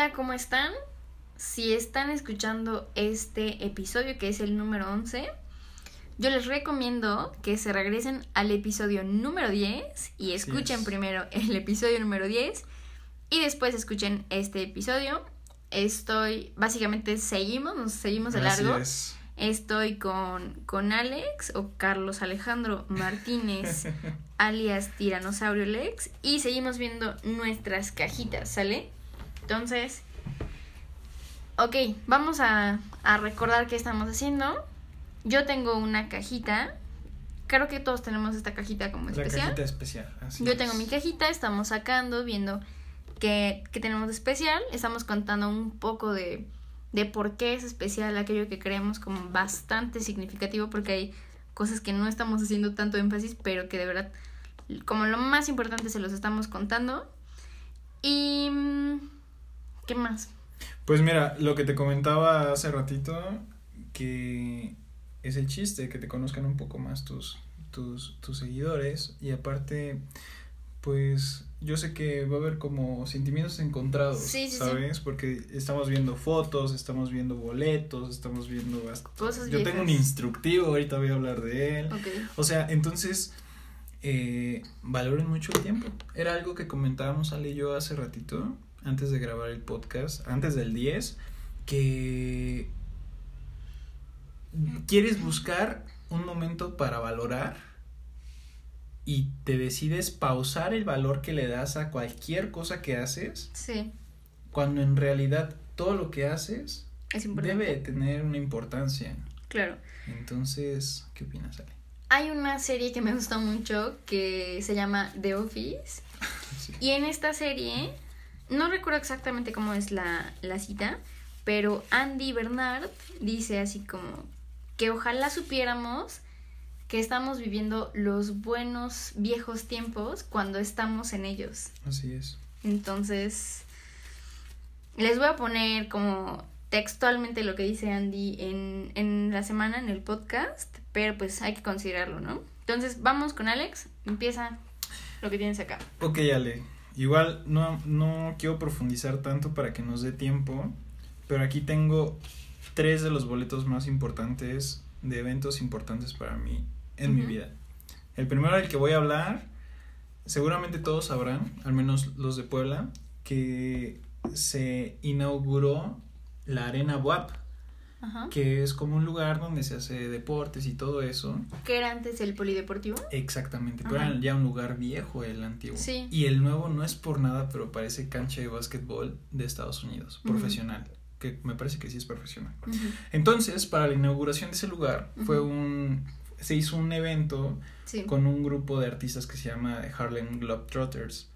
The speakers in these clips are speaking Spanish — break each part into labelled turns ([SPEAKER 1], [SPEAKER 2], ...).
[SPEAKER 1] Hola, ¿cómo están? Si están escuchando este episodio, que es el número 11, yo les recomiendo que se regresen al episodio número 10 y escuchen primero el episodio número 10 y después escuchen este episodio. Estoy, básicamente seguimos, nos seguimos de largo. Estoy con, con Alex o Carlos Alejandro Martínez, alias Tiranosaurio Lex, y seguimos viendo nuestras cajitas, ¿sale? Entonces, ok, vamos a, a recordar qué estamos haciendo. Yo tengo una cajita. Creo que todos tenemos esta cajita como especial.
[SPEAKER 2] La cajita especial.
[SPEAKER 1] Yo tengo mi cajita, estamos sacando, viendo qué, qué tenemos de especial. Estamos contando un poco de, de por qué es especial aquello que creemos como bastante significativo, porque hay cosas que no estamos haciendo tanto énfasis, pero que de verdad, como lo más importante, se los estamos contando. Y... ¿Qué más?
[SPEAKER 2] Pues mira, lo que te comentaba hace ratito, que es el chiste, que te conozcan un poco más tus, tus, tus seguidores y aparte, pues yo sé que va a haber como sentimientos encontrados, ¿sabes? Porque estamos viendo fotos, estamos viendo boletos, estamos viendo...
[SPEAKER 1] Cosas
[SPEAKER 2] yo tengo un instructivo, ahorita voy a hablar de él. O sea, entonces... Eh, valoren mucho el tiempo. Era algo que comentábamos Ale y yo hace ratito, antes de grabar el podcast, antes del 10, que quieres buscar un momento para valorar y te decides pausar el valor que le das a cualquier cosa que haces.
[SPEAKER 1] Sí.
[SPEAKER 2] Cuando en realidad todo lo que haces debe tener una importancia.
[SPEAKER 1] Claro.
[SPEAKER 2] Entonces, ¿qué opinas, Ale?
[SPEAKER 1] Hay una serie que me gusta mucho que se llama The Office. Y en esta serie, no recuerdo exactamente cómo es la, la cita, pero Andy Bernard dice así como que ojalá supiéramos que estamos viviendo los buenos viejos tiempos cuando estamos en ellos.
[SPEAKER 2] Así es.
[SPEAKER 1] Entonces, les voy a poner como textualmente lo que dice Andy en, en la semana en el podcast, pero pues hay que considerarlo, ¿no? Entonces, vamos con Alex, empieza lo que tienes acá.
[SPEAKER 2] Ok, Ale. Igual no, no quiero profundizar tanto para que nos dé tiempo, pero aquí tengo tres de los boletos más importantes de eventos importantes para mí en mi vida. El primero del que voy a hablar, seguramente todos sabrán, al menos los de Puebla, que se inauguró la Arena WAP, que es como un lugar donde se hace deportes y todo eso.
[SPEAKER 1] ¿Que era antes el polideportivo?
[SPEAKER 2] Exactamente, pero era ya un lugar viejo el antiguo.
[SPEAKER 1] Sí.
[SPEAKER 2] Y el nuevo no es por nada, pero parece cancha de básquetbol de Estados Unidos, profesional que me parece que sí es profesional. Entonces, para la inauguración de ese lugar, fue un se hizo un evento con un grupo de artistas que se llama Harlem Globetrotters.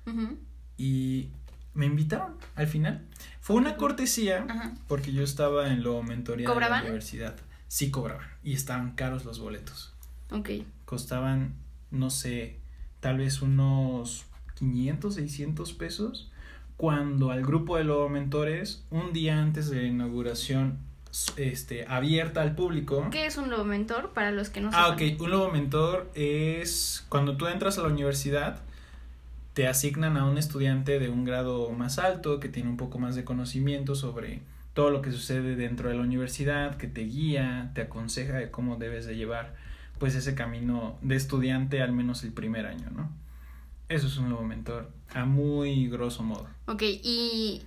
[SPEAKER 2] Y me invitaron al final. Fue una cortesía porque yo estaba en lo mentoría de la universidad. Sí cobraban y estaban caros los boletos.
[SPEAKER 1] Ok.
[SPEAKER 2] Costaban, no sé, tal vez unos 500, 600 pesos cuando al grupo de Lobo Mentores, un día antes de la inauguración este, abierta al público.
[SPEAKER 1] ¿Qué es un Lobo Mentor para los que no
[SPEAKER 2] ah, saben? Ah, ok. Un Lobo Mentor es cuando tú entras a la universidad, te asignan a un estudiante de un grado más alto, que tiene un poco más de conocimiento sobre todo lo que sucede dentro de la universidad, que te guía, te aconseja de cómo debes de llevar pues ese camino de estudiante al menos el primer año, ¿no? Eso es un lobo mentor, a muy grosso modo.
[SPEAKER 1] Ok, y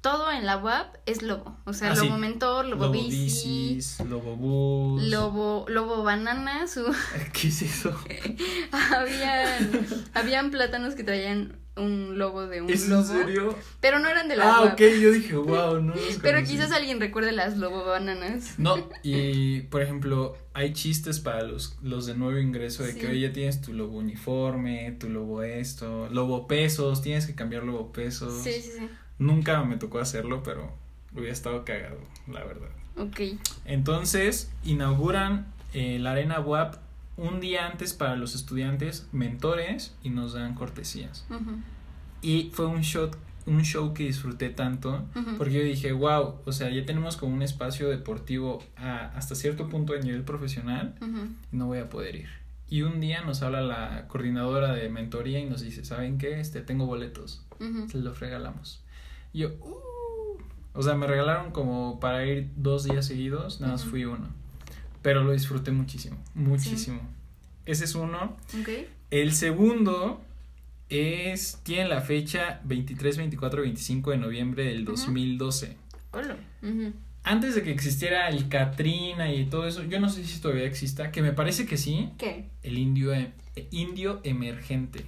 [SPEAKER 1] todo en la web es lobo. O sea, ah, lobo mentor, lobo, lobo bicis,
[SPEAKER 2] lobo bus.
[SPEAKER 1] Lobo, lobo banana. Su...
[SPEAKER 2] ¿Qué es eso?
[SPEAKER 1] habían, habían plátanos que traían un logo de un
[SPEAKER 2] ¿Es
[SPEAKER 1] lobo.
[SPEAKER 2] en serio?
[SPEAKER 1] Pero no eran de la
[SPEAKER 2] Ah, ok, yo dije, wow, no
[SPEAKER 1] Pero quizás alguien recuerde las lobo bananas.
[SPEAKER 2] No, y por ejemplo, hay chistes para los, los de nuevo ingreso de que hoy ya tienes tu lobo uniforme, tu lobo esto, lobo pesos, tienes que cambiar lobo pesos.
[SPEAKER 1] Sí, sí, sí.
[SPEAKER 2] Nunca me tocó hacerlo, pero hubiera estado cagado, la verdad.
[SPEAKER 1] Ok.
[SPEAKER 2] Entonces, inauguran eh, la Arena WAP un día antes para los estudiantes, mentores, y nos dan cortesías. Y fue un show, un show que disfruté tanto, porque yo dije, wow, o sea, ya tenemos como un espacio deportivo hasta cierto punto de nivel profesional, no voy a poder ir. Y un día nos habla la coordinadora de mentoría y nos dice, ¿saben qué? Este, tengo boletos, se los regalamos. Y yo, uh, O sea, me regalaron como para ir dos días seguidos, nada más fui uno. Pero lo disfruté muchísimo, muchísimo. Ese es uno.
[SPEAKER 1] Ok.
[SPEAKER 2] El segundo es, tiene la fecha 23, 24, 25 de noviembre del 2012.
[SPEAKER 1] Hola.
[SPEAKER 2] Antes de que existiera el Katrina y todo eso, yo no sé si todavía exista, que me parece que sí.
[SPEAKER 1] ¿Qué?
[SPEAKER 2] El indio, e- indio emergente.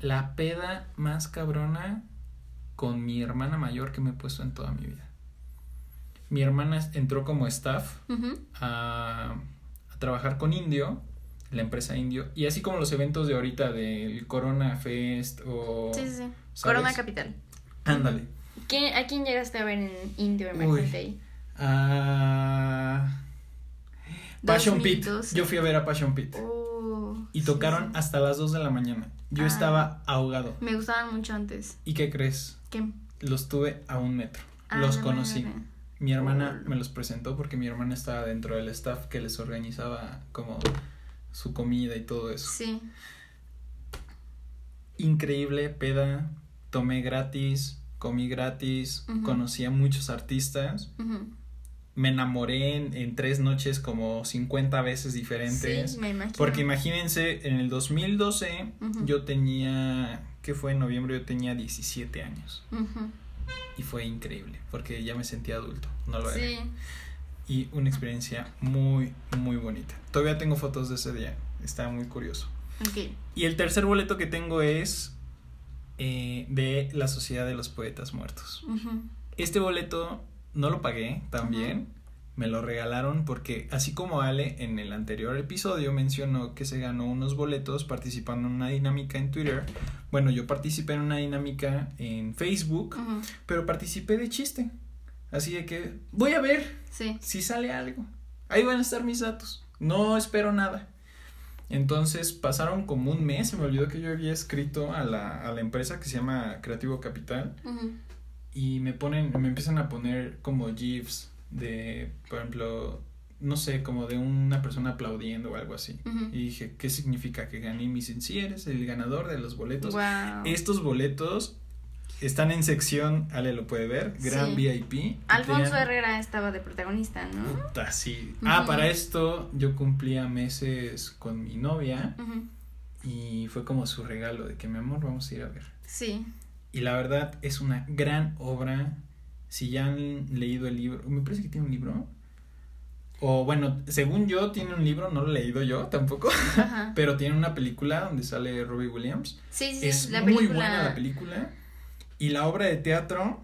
[SPEAKER 2] La peda más cabrona con mi hermana mayor que me he puesto en toda mi vida. Mi hermana entró como staff a, a trabajar con Indio, la empresa Indio, y así como los eventos de ahorita del Corona Fest o...
[SPEAKER 1] Sí, sí, sí. Corona Capital.
[SPEAKER 2] Ándale.
[SPEAKER 1] ¿Quién, ¿A quién llegaste a ver en Indio Emergente ahí?
[SPEAKER 2] Ah, Passion Pit.
[SPEAKER 1] 2012.
[SPEAKER 2] Yo fui a ver a Passion Pit.
[SPEAKER 1] Oh,
[SPEAKER 2] Y
[SPEAKER 1] sí,
[SPEAKER 2] tocaron
[SPEAKER 1] sí.
[SPEAKER 2] hasta las 2 de la mañana. Yo
[SPEAKER 1] Ah.
[SPEAKER 2] estaba ahogado.
[SPEAKER 1] Me gustaban mucho antes.
[SPEAKER 2] ¿Y qué crees?
[SPEAKER 1] ¿Qué?
[SPEAKER 2] Los tuve a un metro.
[SPEAKER 1] Ah,
[SPEAKER 2] los conocí. Mi hermana me los presentó porque mi hermana estaba dentro del staff que les organizaba como su comida y todo eso.
[SPEAKER 1] Sí.
[SPEAKER 2] Increíble peda. Tomé gratis, comí gratis, conocí a muchos artistas.
[SPEAKER 1] Ujú.
[SPEAKER 2] Me enamoré en, en tres noches como 50 veces diferentes.
[SPEAKER 1] Sí, me imagino.
[SPEAKER 2] Porque imagínense, en el 2012
[SPEAKER 1] Ujú.
[SPEAKER 2] yo tenía, ¿qué fue en noviembre? Yo tenía 17 años. Y fue increíble, porque ya me sentía adulto, no lo era.
[SPEAKER 1] Sí.
[SPEAKER 2] Y una experiencia muy, muy bonita. Todavía tengo fotos de ese día, está muy curioso. Y el tercer boleto que tengo es eh, de la Sociedad de los Poetas Muertos. Este boleto no lo pagué también. Me lo regalaron porque así como Ale en el anterior episodio mencionó que se ganó unos boletos participando en una dinámica en Twitter. Bueno, yo participé en una dinámica en Facebook, pero participé de chiste. Así de que voy a ver
[SPEAKER 1] Sí.
[SPEAKER 2] si sale algo. Ahí van a estar mis datos. No espero nada. Entonces pasaron como un mes, se me olvidó que yo había escrito a la, a la empresa que se llama Creativo Capital
[SPEAKER 1] Ujú.
[SPEAKER 2] Y me ponen, me empiezan a poner como GIFs de, por ejemplo, no sé, como de una persona aplaudiendo o algo así. Y dije, ¿qué significa que gané? Y me dicen, sí, eres el ganador de los boletos.
[SPEAKER 1] Wow.
[SPEAKER 2] Estos boletos están en sección, Ale lo puede ver, Gran
[SPEAKER 1] Sí.
[SPEAKER 2] VIP.
[SPEAKER 1] Alfonso
[SPEAKER 2] tenían-
[SPEAKER 1] Herrera estaba de protagonista, ¿no?
[SPEAKER 2] Puta, sí. Ah, para esto yo cumplía meses con mi novia y fue como su regalo de que mi amor vamos a ir a ver.
[SPEAKER 1] Sí.
[SPEAKER 2] Y la verdad es una gran obra. Si ya han leído el libro, me parece que tiene un libro. O bueno, según yo tiene un libro, no lo he leído yo tampoco,
[SPEAKER 1] Ajá.
[SPEAKER 2] pero tiene una película donde sale Robbie Williams.
[SPEAKER 1] Sí, sí,
[SPEAKER 2] es
[SPEAKER 1] la
[SPEAKER 2] muy
[SPEAKER 1] película.
[SPEAKER 2] buena la película. Y la obra de teatro,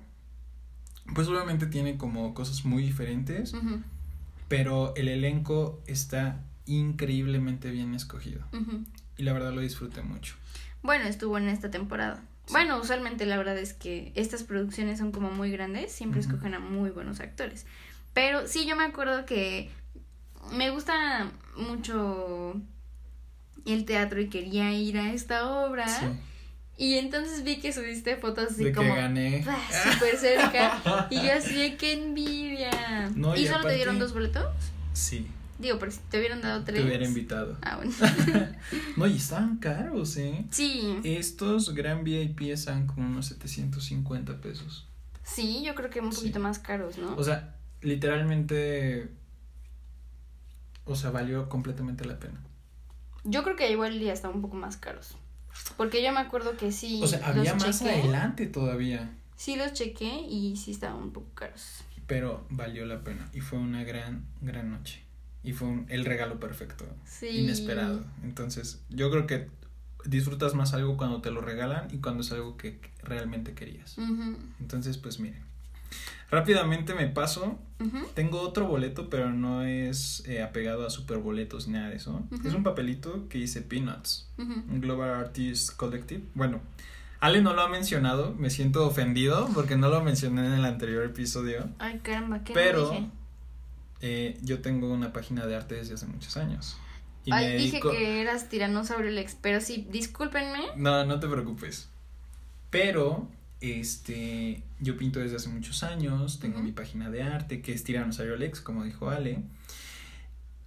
[SPEAKER 2] pues obviamente tiene como cosas muy diferentes, pero el elenco está increíblemente bien escogido. Y la verdad lo disfruté mucho.
[SPEAKER 1] Bueno, estuvo en esta temporada. Bueno, usualmente la verdad es que estas producciones son como muy grandes, siempre escogen a muy buenos actores. Pero sí, yo me acuerdo que me gusta mucho el teatro y quería ir a esta obra.
[SPEAKER 2] Sí.
[SPEAKER 1] Y entonces vi que subiste fotos así
[SPEAKER 2] de
[SPEAKER 1] como
[SPEAKER 2] que gané.
[SPEAKER 1] súper cerca. y yo así de qué envidia.
[SPEAKER 2] No,
[SPEAKER 1] ¿Y,
[SPEAKER 2] y
[SPEAKER 1] solo
[SPEAKER 2] aparte-
[SPEAKER 1] te dieron dos boletos?
[SPEAKER 2] Sí,
[SPEAKER 1] Digo, porque si te hubieran dado tres.
[SPEAKER 2] te hubiera invitado.
[SPEAKER 1] Ah, bueno.
[SPEAKER 2] No, y estaban caros, ¿eh?
[SPEAKER 1] sí,
[SPEAKER 2] Estos gran VIP están como unos 750 pesos.
[SPEAKER 1] sí, yo creo que un
[SPEAKER 2] Sí.
[SPEAKER 1] poquito más caros, ¿no?
[SPEAKER 2] O sea, literalmente. O sea, valió completamente la pena.
[SPEAKER 1] Yo creo que igual ya estaban un poco más caros. Porque yo me acuerdo que sí.
[SPEAKER 2] O sea, había
[SPEAKER 1] los
[SPEAKER 2] más
[SPEAKER 1] chequé.
[SPEAKER 2] adelante todavía.
[SPEAKER 1] Sí, los chequé y sí estaban un poco caros.
[SPEAKER 2] Pero valió la pena. Y fue una gran, gran noche. Y fue un- el regalo perfecto.
[SPEAKER 1] Sí.
[SPEAKER 2] Inesperado. Entonces, yo creo que disfrutas más algo cuando te lo regalan y cuando es algo que realmente querías. Entonces, pues miren. Rápidamente me paso. Tengo otro boleto, pero no es eh, apegado a super boletos ni nada de eso. Es un papelito que dice Peanuts, un Global Artists Collective. Bueno, Ale no lo ha mencionado, me siento ofendido porque no lo mencioné en el anterior episodio.
[SPEAKER 1] Ay, caramba, ¿qué
[SPEAKER 2] Pero
[SPEAKER 1] no dije?
[SPEAKER 2] Eh, yo tengo una página de arte desde hace muchos años. Y
[SPEAKER 1] Ay, dije
[SPEAKER 2] dedico...
[SPEAKER 1] que eras tiranosaurio Lex, pero sí, discúlpenme.
[SPEAKER 2] No, no te preocupes. Pero, este, yo pinto desde hace muchos años, tengo mi página de arte, que es Tiranosaurio Lex, como dijo Ale.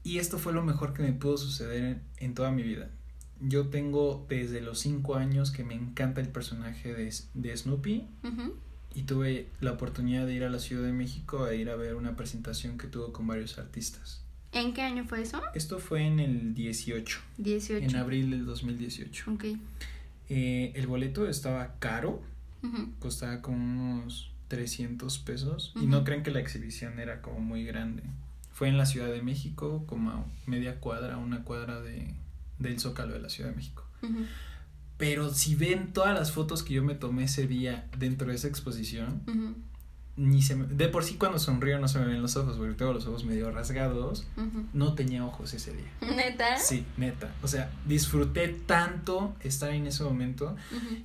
[SPEAKER 2] Y esto fue lo mejor que me pudo suceder en, toda mi vida. Yo tengo desde los 5 años que me encanta el personaje de, de Snoopy
[SPEAKER 1] Ujú.
[SPEAKER 2] Y tuve la oportunidad de ir a la Ciudad de México a ir a ver una presentación que tuvo con varios artistas.
[SPEAKER 1] ¿En qué año fue eso?
[SPEAKER 2] Esto fue en el 18.
[SPEAKER 1] 18.
[SPEAKER 2] En abril del 2018.
[SPEAKER 1] Ok.
[SPEAKER 2] Eh, el boleto estaba caro, costaba como unos 300 pesos y no creen que la exhibición era como muy grande. Fue en la Ciudad de México, como a media cuadra, una cuadra de, del Zócalo de la Ciudad de México. Pero si ven todas las fotos que yo me tomé ese día dentro de esa exposición, ni se de por sí cuando sonrío no se me ven los ojos, porque tengo los ojos medio rasgados, no tenía ojos ese día.
[SPEAKER 1] ¿Neta?
[SPEAKER 2] Sí, neta. O sea, disfruté tanto estar en ese momento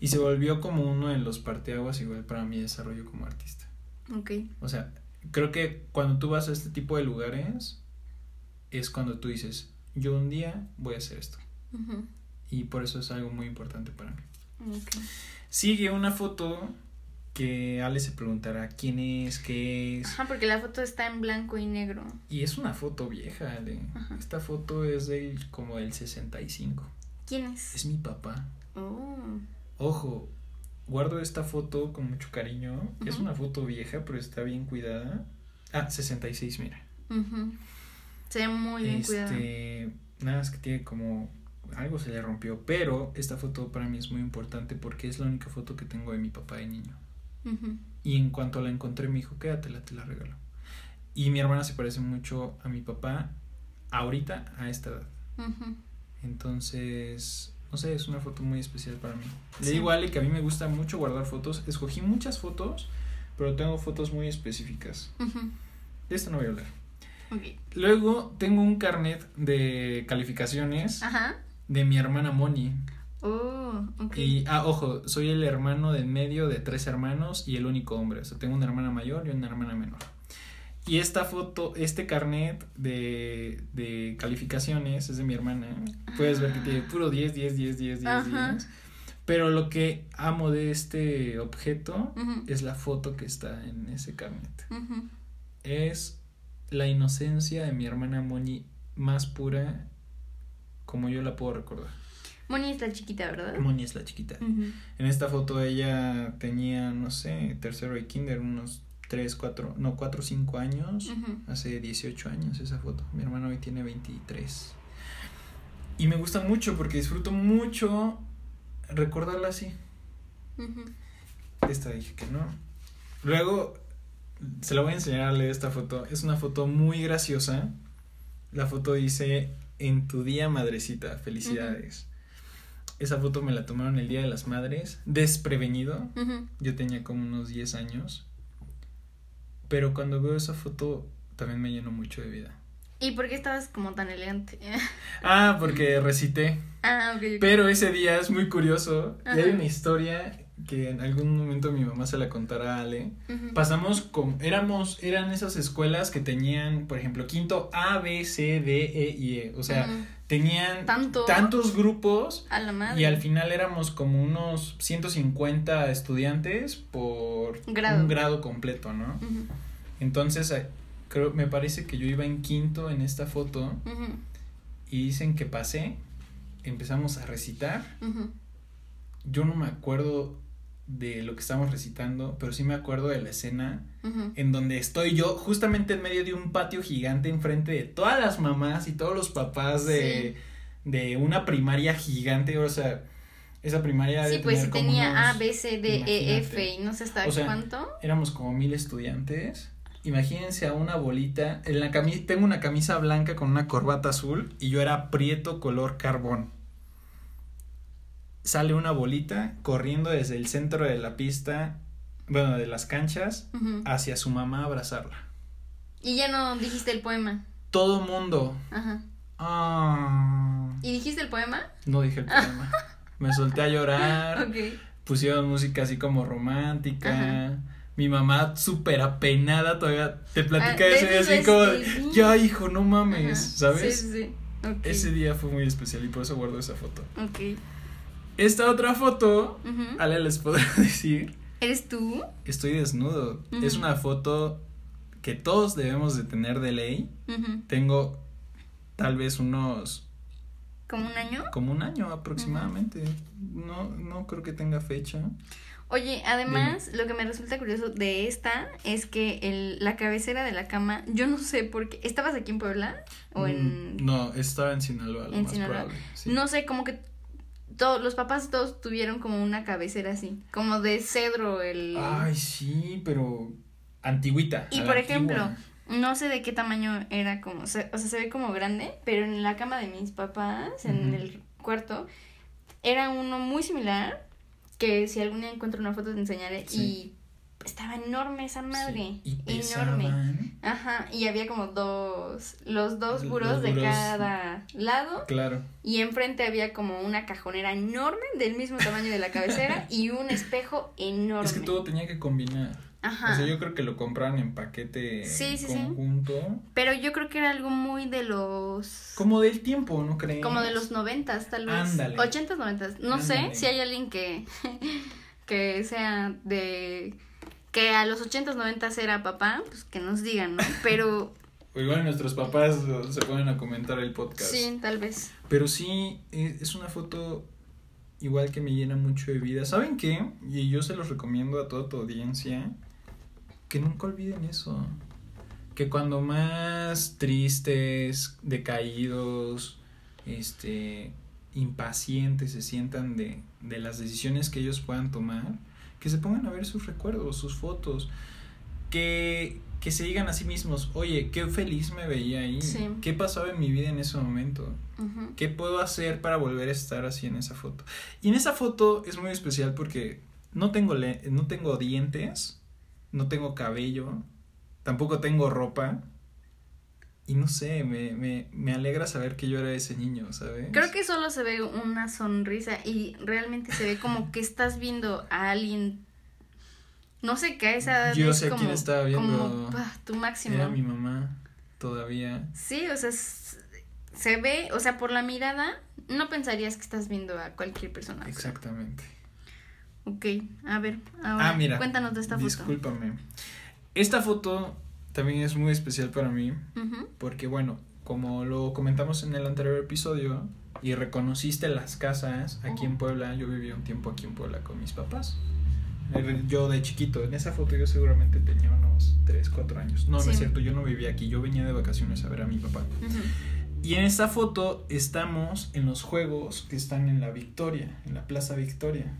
[SPEAKER 2] y se volvió como uno de los parteaguas igual para mi desarrollo como artista.
[SPEAKER 1] Ok.
[SPEAKER 2] O sea, creo que cuando tú vas a este tipo de lugares es cuando tú dices, yo un día voy a hacer esto. Y por eso es algo muy importante para mí.
[SPEAKER 1] Okay.
[SPEAKER 2] Sigue una foto que Ale se preguntará quién es, qué es.
[SPEAKER 1] Ajá, porque la foto está en blanco y negro.
[SPEAKER 2] Y es una foto vieja, Ale. Esta foto es del como del 65.
[SPEAKER 1] ¿Quién es?
[SPEAKER 2] Es mi papá.
[SPEAKER 1] Oh.
[SPEAKER 2] Ojo, guardo esta foto con mucho cariño. Es una foto vieja, pero está bien cuidada. Ah, 66, mira.
[SPEAKER 1] Se ve muy bien cuidada.
[SPEAKER 2] Este, nada más que tiene como algo se le rompió, pero esta foto para mí es muy importante porque es la única foto que tengo de mi papá de niño. Y en cuanto la encontré, me dijo, quédatela, te la regalo. Y mi hermana se parece mucho a mi papá ahorita, a esta edad. Entonces, no sé, es una foto muy especial para mí. Le digo a Ale que a mí me gusta mucho guardar fotos. Escogí muchas fotos, pero tengo fotos muy específicas. De esto no voy a hablar. Luego tengo un carnet de calificaciones de mi hermana Moni.
[SPEAKER 1] Oh,
[SPEAKER 2] Y, ah, ojo, soy el hermano del medio de tres hermanos y el único hombre. O sea, tengo una hermana mayor y una hermana menor. Y esta foto, este carnet de, de calificaciones es de mi hermana. Puedes ver que tiene puro 10, 10, 10, 10, 10, 10. Pero lo que amo de este objeto es la foto que está en ese carnet. Es la inocencia de mi hermana Moni más pura como yo la puedo recordar.
[SPEAKER 1] Moni es la chiquita, ¿verdad?
[SPEAKER 2] Moni es la chiquita. En esta foto ella tenía, no sé, tercero de kinder, unos 3, 4, no, 4 o 5 años. Hace 18 años esa foto. Mi hermano hoy tiene 23. Y me gusta mucho porque disfruto mucho recordarla así. Esta dije que no. Luego, se la voy a enseñar a leer esta foto. Es una foto muy graciosa. La foto dice, en tu día, madrecita, felicidades. Esa foto me la tomaron el Día de las Madres, desprevenido. Yo tenía como unos 10 años. Pero cuando veo esa foto también me llenó mucho de vida.
[SPEAKER 1] ¿Y por qué estabas como tan elegante?
[SPEAKER 2] ah, porque recité.
[SPEAKER 1] Ah, ok.
[SPEAKER 2] Pero ese día es muy curioso. Y hay una historia que en algún momento mi mamá se la contará a Ale. Pasamos con, éramos, eran esas escuelas que tenían, por ejemplo, quinto A, B, C, D, E y E. O sea, tenían tantos grupos
[SPEAKER 1] a la madre.
[SPEAKER 2] y al final éramos como unos 150 estudiantes por un grado completo, ¿no? Entonces, creo, me parece que yo iba en quinto en esta foto y dicen que pasé, empezamos a recitar. Yo no me acuerdo de lo que estamos recitando, pero sí me acuerdo de la escena en donde estoy yo justamente en medio de un patio gigante enfrente de todas las mamás y todos los papás de, de una primaria gigante, o sea, esa primaria
[SPEAKER 1] Sí, pues si tenía A, B, C, D, E, F y no sé hasta cuánto.
[SPEAKER 2] Éramos como mil estudiantes. Imagínense a una bolita, en la camisa, tengo una camisa blanca con una corbata azul y yo era prieto color carbón sale una bolita corriendo desde el centro de la pista, bueno, de las canchas, hacia su mamá a abrazarla.
[SPEAKER 1] Y ya no dijiste el poema.
[SPEAKER 2] Todo mundo. Ajá. Ah.
[SPEAKER 1] ¿Y dijiste el poema?
[SPEAKER 2] No dije el poema. Me solté a llorar. Pusieron música así como romántica. Mi mamá súper apenada todavía te platica ah, ese así como, ya hijo, no mames, ¿sabes?
[SPEAKER 1] Sí, sí.
[SPEAKER 2] Ese día fue muy especial y por eso guardo esa foto.
[SPEAKER 1] Ok.
[SPEAKER 2] Esta otra foto, Ale les puedo decir.
[SPEAKER 1] ¿Eres tú?
[SPEAKER 2] Estoy desnudo. Es una foto que todos debemos de tener de ley. Tengo tal vez unos
[SPEAKER 1] ¿Como un año?
[SPEAKER 2] Como un año aproximadamente. No, no creo que tenga fecha.
[SPEAKER 1] Oye, además, lo que me resulta curioso de esta es que el, la cabecera de la cama, yo no sé por qué. ¿Estabas aquí en Puebla? ¿O en.?
[SPEAKER 2] Mm, no, estaba en Sinaloa, lo
[SPEAKER 1] en
[SPEAKER 2] más
[SPEAKER 1] Sinaloa.
[SPEAKER 2] probable. sí.
[SPEAKER 1] No sé, como que todos los papás todos tuvieron como una cabecera así, como de cedro el...
[SPEAKER 2] Ay, sí, pero antigüita.
[SPEAKER 1] y por
[SPEAKER 2] antigua.
[SPEAKER 1] ejemplo, no sé de qué tamaño era como, o sea, se ve como grande, pero en la cama de mis papás, en el cuarto, era uno muy similar, que si algún día encuentro una foto te enseñaré,
[SPEAKER 2] Sí.
[SPEAKER 1] y estaba enorme esa madre,
[SPEAKER 2] Sí, y
[SPEAKER 1] enorme. Ajá, y había como dos, los dos
[SPEAKER 2] Los
[SPEAKER 1] burós de cada lado.
[SPEAKER 2] Claro.
[SPEAKER 1] Y enfrente había como una cajonera enorme del mismo tamaño de la cabecera y un espejo enorme.
[SPEAKER 2] Es que todo tenía que combinar.
[SPEAKER 1] Ajá.
[SPEAKER 2] O sea, yo creo que lo compraron en paquete
[SPEAKER 1] Sí, sí, sí.
[SPEAKER 2] conjunto.
[SPEAKER 1] Pero yo creo que era algo muy de los...
[SPEAKER 2] Como del tiempo, ¿no crees?
[SPEAKER 1] Como de los noventas, tal vez.
[SPEAKER 2] Ándale.
[SPEAKER 1] Ochentas, noventas. No sé si hay alguien que, que sea de... Que a los ochentas, noventas era papá, pues que nos digan, ¿no? Pero
[SPEAKER 2] O igual nuestros papás se ponen a comentar el podcast.
[SPEAKER 1] sí, tal vez.
[SPEAKER 2] Pero sí, es, es una foto igual que me llena mucho de vida. ¿Saben qué? Y yo se los recomiendo a toda tu audiencia. Que nunca olviden eso. Que cuando más tristes, decaídos, este, impacientes se sientan de, de las decisiones que ellos puedan tomar, que se pongan a ver sus recuerdos, sus fotos, que, que se digan a sí mismos, oye, qué feliz me veía ahí,
[SPEAKER 1] Sí.
[SPEAKER 2] qué pasaba en mi vida en ese momento,
[SPEAKER 1] Ujú.
[SPEAKER 2] qué puedo hacer para volver a estar así en esa foto. Y en esa foto es muy especial porque no tengo, le no tengo dientes, no tengo cabello, tampoco tengo ropa. Y no sé, me, me, me alegra saber que yo era ese niño, ¿sabes?
[SPEAKER 1] Creo que solo se ve una sonrisa y realmente se ve como que estás viendo a alguien. No sé, que a esa edad
[SPEAKER 2] Yo
[SPEAKER 1] es
[SPEAKER 2] sé a
[SPEAKER 1] como,
[SPEAKER 2] quién estaba viendo.
[SPEAKER 1] como pa, tu máximo.
[SPEAKER 2] Era mi mamá todavía.
[SPEAKER 1] Sí, o sea, se ve, o sea, por la mirada, no pensarías que estás viendo a cualquier persona.
[SPEAKER 2] Exactamente.
[SPEAKER 1] Ok, a ver, ahora
[SPEAKER 2] Ah, mira.
[SPEAKER 1] cuéntanos de esta foto.
[SPEAKER 2] Discúlpame. Esta foto también es muy especial para mí. Porque bueno, como lo comentamos en el anterior episodio y reconociste las casas aquí en Puebla, yo viví un tiempo aquí en Puebla con mis papás. Eh, Yo de chiquito, en esa foto yo seguramente tenía unos 3, 4 años. No, no es cierto, yo no vivía aquí, yo venía de vacaciones a ver a mi papá. Y en esta foto estamos en los juegos que están en la Victoria, en la Plaza Victoria.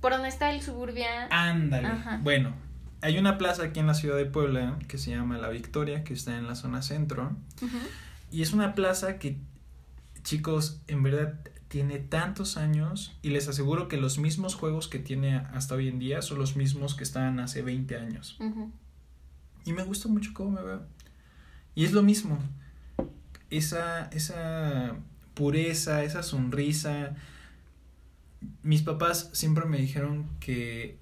[SPEAKER 1] Por donde está el suburbia.
[SPEAKER 2] Ándale.
[SPEAKER 1] Ajá.
[SPEAKER 2] Bueno, hay una plaza aquí en la ciudad de Puebla que se llama La Victoria, que está en la zona centro. Y es una plaza que, chicos, en verdad tiene tantos años y les aseguro que los mismos juegos que tiene hasta hoy en día son los mismos que estaban hace 20 años. Y me gusta mucho cómo me veo. Y es lo mismo. Esa, esa pureza, esa sonrisa. Mis papás siempre me dijeron que,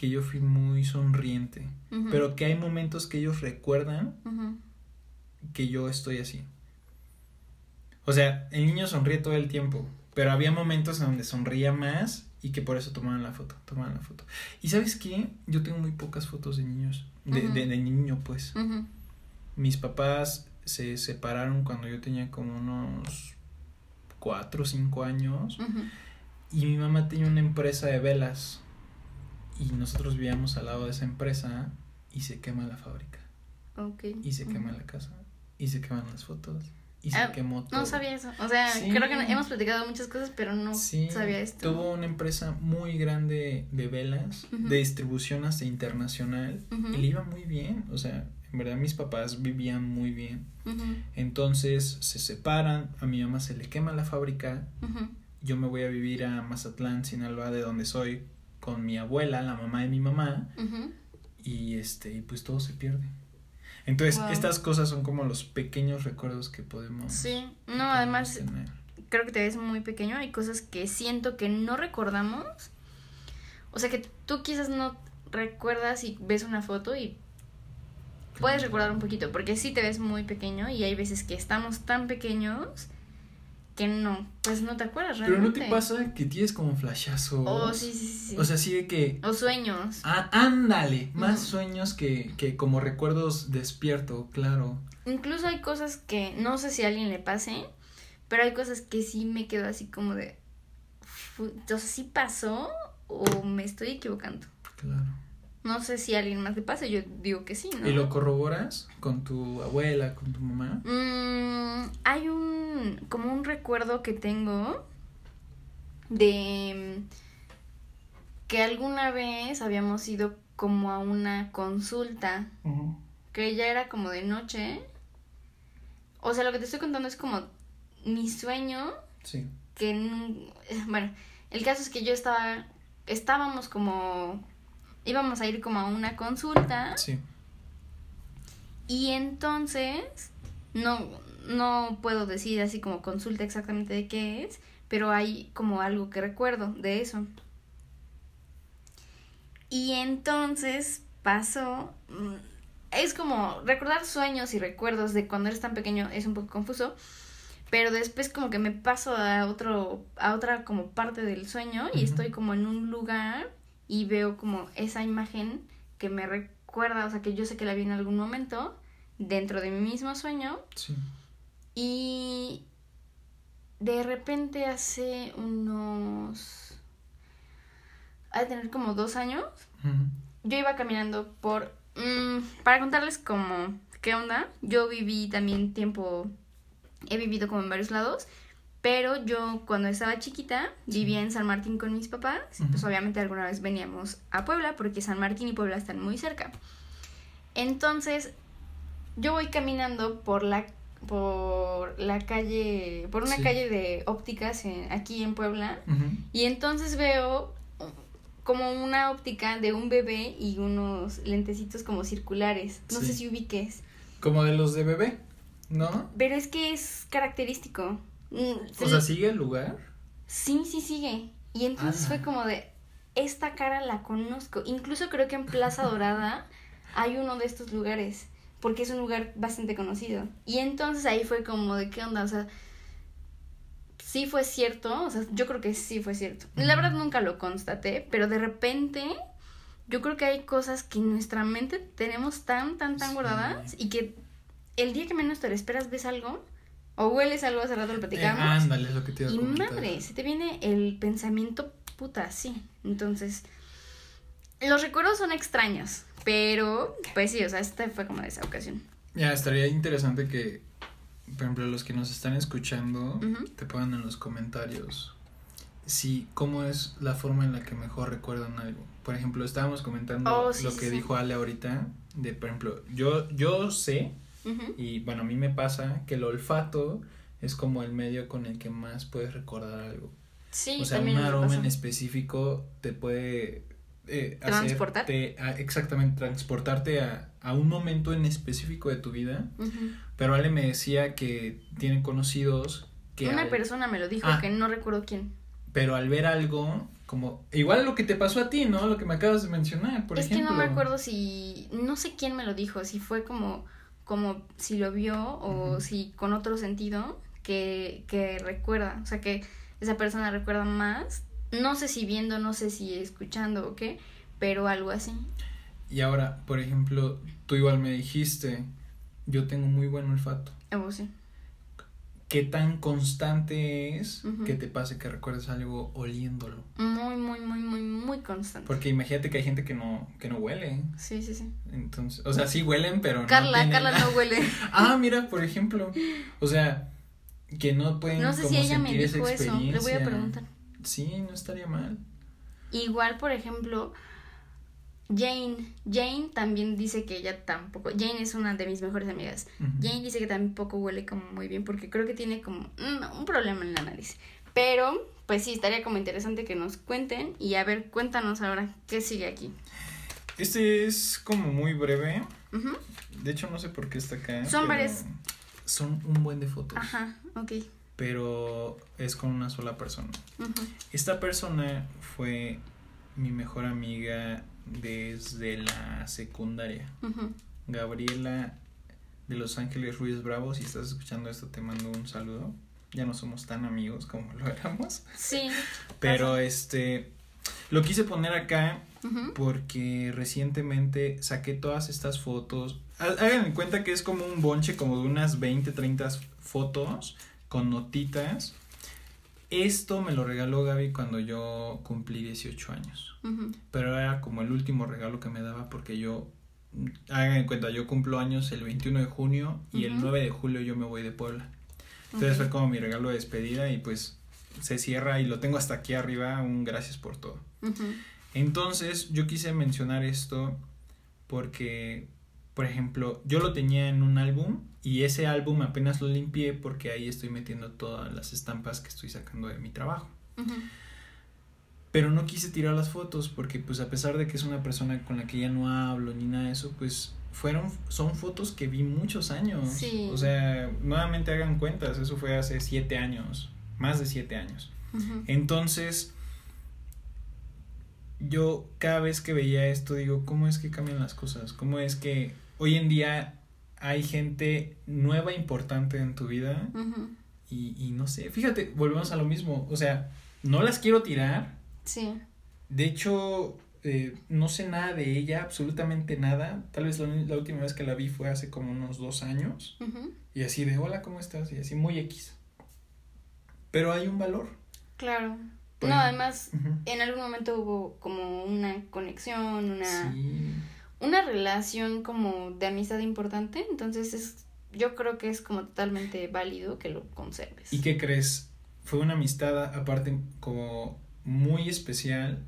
[SPEAKER 2] que yo fui muy sonriente. Pero que hay momentos que ellos recuerdan que yo estoy así. O sea, el niño sonríe todo el tiempo, pero había momentos en donde sonría más y que por eso tomaban la foto, tomaban la foto. ¿Y sabes qué? Yo tengo muy pocas fotos de niños, de, de, de niño pues. Mis papás se separaron cuando yo tenía como unos cuatro o cinco años y mi mamá tenía una empresa de velas y nosotros vivíamos al lado de esa empresa y se quema la fábrica. Y se quema la casa. Y se queman las fotos. Y se
[SPEAKER 1] Ah,
[SPEAKER 2] quemó todo.
[SPEAKER 1] No sabía eso. O sea,
[SPEAKER 2] Sí.
[SPEAKER 1] creo que hemos platicado muchas cosas, pero no
[SPEAKER 2] Sí,
[SPEAKER 1] sabía esto.
[SPEAKER 2] Tuvo una empresa muy grande de velas, de distribución hasta internacional.
[SPEAKER 1] Ujú.
[SPEAKER 2] Y le iba muy bien. O sea, en verdad mis papás vivían muy bien. Entonces se separan. A mi mamá se le quema la fábrica. Yo me voy a vivir a Mazatlán, Sinaloa, de donde soy, con mi abuela, la mamá de mi mamá.
[SPEAKER 1] Ujú.
[SPEAKER 2] Y este, y pues todo se pierde. Entonces,
[SPEAKER 1] Wow.
[SPEAKER 2] estas cosas son como los pequeños recuerdos que podemos.
[SPEAKER 1] Sí, no,
[SPEAKER 2] podemos
[SPEAKER 1] además
[SPEAKER 2] tener.
[SPEAKER 1] creo que te ves muy pequeño. Hay cosas que siento que no recordamos. O sea, que tú quizás no recuerdas y ves una foto y puedes recordar un poquito, porque sí te ves muy pequeño y hay veces que estamos tan pequeños que no, pues no te acuerdas
[SPEAKER 2] Pero
[SPEAKER 1] realmente.
[SPEAKER 2] no te pasa que tienes como flashazos.
[SPEAKER 1] Oh, sí, sí, sí.
[SPEAKER 2] O sea, sí de que.
[SPEAKER 1] o sueños.
[SPEAKER 2] Ah, ándale. Más sueños que, que como recuerdos despierto, claro.
[SPEAKER 1] Incluso hay cosas que no sé si a alguien le pase, Pero hay cosas que sí me quedo así como de. Entonces, ¿sí pasó o me estoy equivocando? Claro. No sé si a alguien más le pasa, yo digo que sí, ¿no?
[SPEAKER 2] ¿Y lo corroboras con tu abuela, con tu mamá?
[SPEAKER 1] Mm, hay un, como un recuerdo que tengo de que alguna vez habíamos ido como a una consulta, que ya era como de noche. O sea, lo que te estoy contando es como mi sueño. Sí. Que, bueno, el caso es que yo estaba, estábamos como íbamos a ir como a una consulta. Sí. Y entonces, no, no puedo decir así como consulta exactamente de qué es, pero hay como algo que recuerdo de eso. Y entonces pasó, mm, es como recordar sueños y recuerdos de cuando eres tan pequeño es un poco confuso, pero después como que me paso a otro, a otra como parte del sueño y estoy como en un lugar y veo como esa imagen que me recuerda, o sea, que yo sé que la vi en algún momento dentro de mi mismo sueño. Sí. Y de repente hace unos... Ha de tener como dos años. Yo iba caminando por... Mm, para contarles como qué onda. Yo viví también tiempo... He vivido como en varios lados. Pero yo cuando estaba chiquita vivía en San Martín con mis papás, pues obviamente alguna vez veníamos a Puebla porque San Martín y Puebla están muy cerca. Entonces, yo voy caminando por la por la calle, por una calle de ópticas aquí en Puebla y entonces veo como una óptica de un bebé y unos lentecitos como circulares. No sé si ubiques.
[SPEAKER 2] Como de los de bebé, ¿no?
[SPEAKER 1] Pero es que es característico.
[SPEAKER 2] Mm, o sea, ¿sigue el lugar?
[SPEAKER 1] Sí, sí sigue. Y entonces fue como de, esta cara la conozco. Incluso creo que en Plaza Dorada hay uno de estos lugares, porque es un lugar bastante conocido. Y entonces ahí fue como de, ¿qué onda? O sea, sí fue cierto, o sea, yo creo que sí fue cierto. La verdad nunca lo constaté, pero de repente yo creo que hay cosas que en nuestra mente tenemos tan, tan, tan guardadas y que el día que menos te lo esperas ves algo o hueles algo, hace rato lo platicamos. Eh, ándale, es lo que te iba a Y madre, se te viene el pensamiento puta, sí. Entonces, los recuerdos son extraños, pero pues sí, o sea, esta fue como de esa ocasión.
[SPEAKER 2] Ya, estaría interesante que, por ejemplo, los que nos están escuchando te pongan en los comentarios si cómo es la forma en la que mejor recuerdan algo. Por ejemplo, estábamos comentando oh, lo que dijo Ale ahorita, de por ejemplo, yo, yo sé y bueno, a mí me pasa que el olfato es como el medio con el que más puedes recordar algo. Sí, o sea, un aroma en específico te puede eh, transportarte. exactamente, transportarte a, a, un momento en específico de tu vida. Pero Ale me decía que tiene conocidos que...
[SPEAKER 1] Una persona me lo dijo, ah. que no recuerdo quién.
[SPEAKER 2] Pero al ver algo, como igual lo que te pasó a ti, ¿no? Lo que me acabas de mencionar, por ejemplo.
[SPEAKER 1] Es que no me acuerdo si, no sé quién me lo dijo, si fue como como si lo vio o si con otro sentido que, que recuerda, o sea que esa persona recuerda más, no sé si viendo, no sé si escuchando o qué, pero algo así.
[SPEAKER 2] Y ahora, por ejemplo, tú igual me dijiste, yo tengo muy buen olfato.
[SPEAKER 1] Oh, sí
[SPEAKER 2] qué tan constante es que te pase que recuerdes algo oliéndolo.
[SPEAKER 1] Muy, muy, muy, muy, muy constante.
[SPEAKER 2] Porque imagínate que hay gente que no, que no huele.
[SPEAKER 1] Sí, sí, sí.
[SPEAKER 2] Entonces, o sea, sí huelen, pero
[SPEAKER 1] Carla, no Carla no huele.
[SPEAKER 2] ah, mira, por ejemplo, o sea, que no pueden No sé si ella me dijo eso, le voy a preguntar. Sí, no estaría mal.
[SPEAKER 1] Igual, por ejemplo, Jane, Jane también dice que ella tampoco, Jane es una de mis mejores amigas. Jane dice que tampoco huele como muy bien porque creo que tiene como un, problema en la nariz. Pero, pues sí, estaría como interesante que nos cuenten y a ver, cuéntanos ahora qué sigue aquí.
[SPEAKER 2] Este es como muy breve. De hecho, no sé por qué está acá. Son varias. Son un buen de fotos.
[SPEAKER 1] Ajá, ok.
[SPEAKER 2] Pero es con una sola persona. Esta persona fue mi mejor amiga desde la secundaria. Gabriela de Los Ángeles Ruiz Bravo, si estás escuchando esto te mando un saludo. Ya no somos tan amigos como lo éramos. Sí. Pero este lo quise poner acá porque recientemente saqué todas estas fotos. Hagan en cuenta que es como un bonche como de unas 20, 30 fotos con notitas. Esto me lo regaló Gaby cuando yo cumplí 18 años. Pero era como el último regalo que me daba porque yo, hagan en cuenta, yo cumplo años el 21 de junio y el
[SPEAKER 1] Ujú.
[SPEAKER 2] 9 de julio yo me voy de Puebla. Entonces fue como mi regalo de despedida y pues se cierra y lo tengo hasta aquí arriba, un gracias por todo. Entonces yo quise mencionar esto porque, por ejemplo, yo lo tenía en un álbum y ese álbum apenas lo limpié porque ahí estoy metiendo todas las estampas que estoy sacando de mi trabajo. Pero no quise tirar las fotos porque pues a pesar de que es una persona con la que ya no hablo ni nada de eso, pues fueron son fotos que vi muchos años.
[SPEAKER 1] Sí.
[SPEAKER 2] O sea, nuevamente hagan cuentas, eso fue hace siete años, más de siete años. Entonces, yo cada vez que veía esto digo, ¿cómo es que cambian las cosas? ¿Cómo es que hoy en día hay gente nueva importante en tu vida? Y, y no sé, fíjate, volvemos a lo mismo, o sea, no las quiero tirar,
[SPEAKER 1] Sí.
[SPEAKER 2] de hecho, eh, no sé nada de ella, absolutamente nada, tal vez la, la última vez que la vi fue hace como unos dos años, y así de, hola, ¿cómo estás? Y así muy X. Pero hay un valor.
[SPEAKER 1] Claro. No, además, en algún momento hubo como una conexión, una,
[SPEAKER 2] Sí.
[SPEAKER 1] Una relación como de amistad importante, entonces es, yo creo que es como totalmente válido que lo conserves.
[SPEAKER 2] ¿Y qué crees? Fue una amistad aparte como muy especial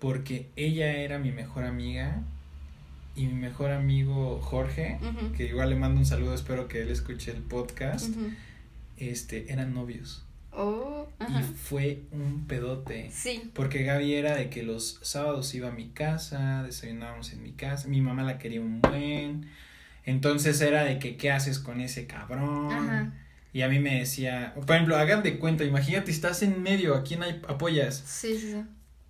[SPEAKER 2] porque ella era mi mejor amiga y mi mejor amigo Jorge, que igual le mando un saludo, espero que él escuche el podcast, este, eran novios.
[SPEAKER 1] Oh, ajá.
[SPEAKER 2] y fue un pedote.
[SPEAKER 1] Sí.
[SPEAKER 2] Porque Gaby era de que los sábados iba a mi casa, desayunábamos en mi casa, mi mamá la quería un buen, entonces era de que, ¿qué haces con ese cabrón?
[SPEAKER 1] Ajá.
[SPEAKER 2] Y a mí me decía, por ejemplo, hagan de cuenta, imagínate, estás en medio, ¿a quién hay- apoyas?
[SPEAKER 1] Sí, sí, sí.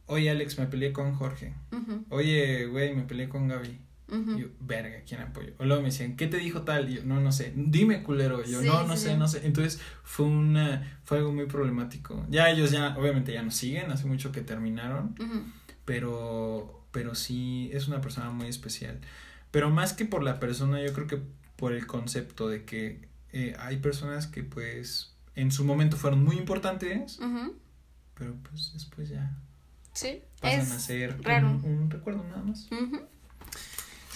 [SPEAKER 2] Oye, Alex, me peleé con Jorge.
[SPEAKER 1] Ujú.
[SPEAKER 2] Oye, güey, me peleé con Gaby.
[SPEAKER 1] Ujú.
[SPEAKER 2] Y yo, verga, ¿quién apoyo? O luego me decían, ¿qué te dijo tal? Y yo, no, no sé. Dime, culero. Y yo,
[SPEAKER 1] Sí,
[SPEAKER 2] no, no
[SPEAKER 1] sí,
[SPEAKER 2] sé, no sé. Entonces, fue una, fue algo muy problemático. Ya ellos ya, obviamente ya no siguen, hace mucho que terminaron. Pero, pero sí, es una persona muy especial. Pero más que por la persona, yo creo que por el concepto de que eh, hay personas que pues en su momento fueron muy importantes, pero pues después ya
[SPEAKER 1] Sí.
[SPEAKER 2] pasan
[SPEAKER 1] es
[SPEAKER 2] a ser
[SPEAKER 1] raro.
[SPEAKER 2] un, un recuerdo nada más.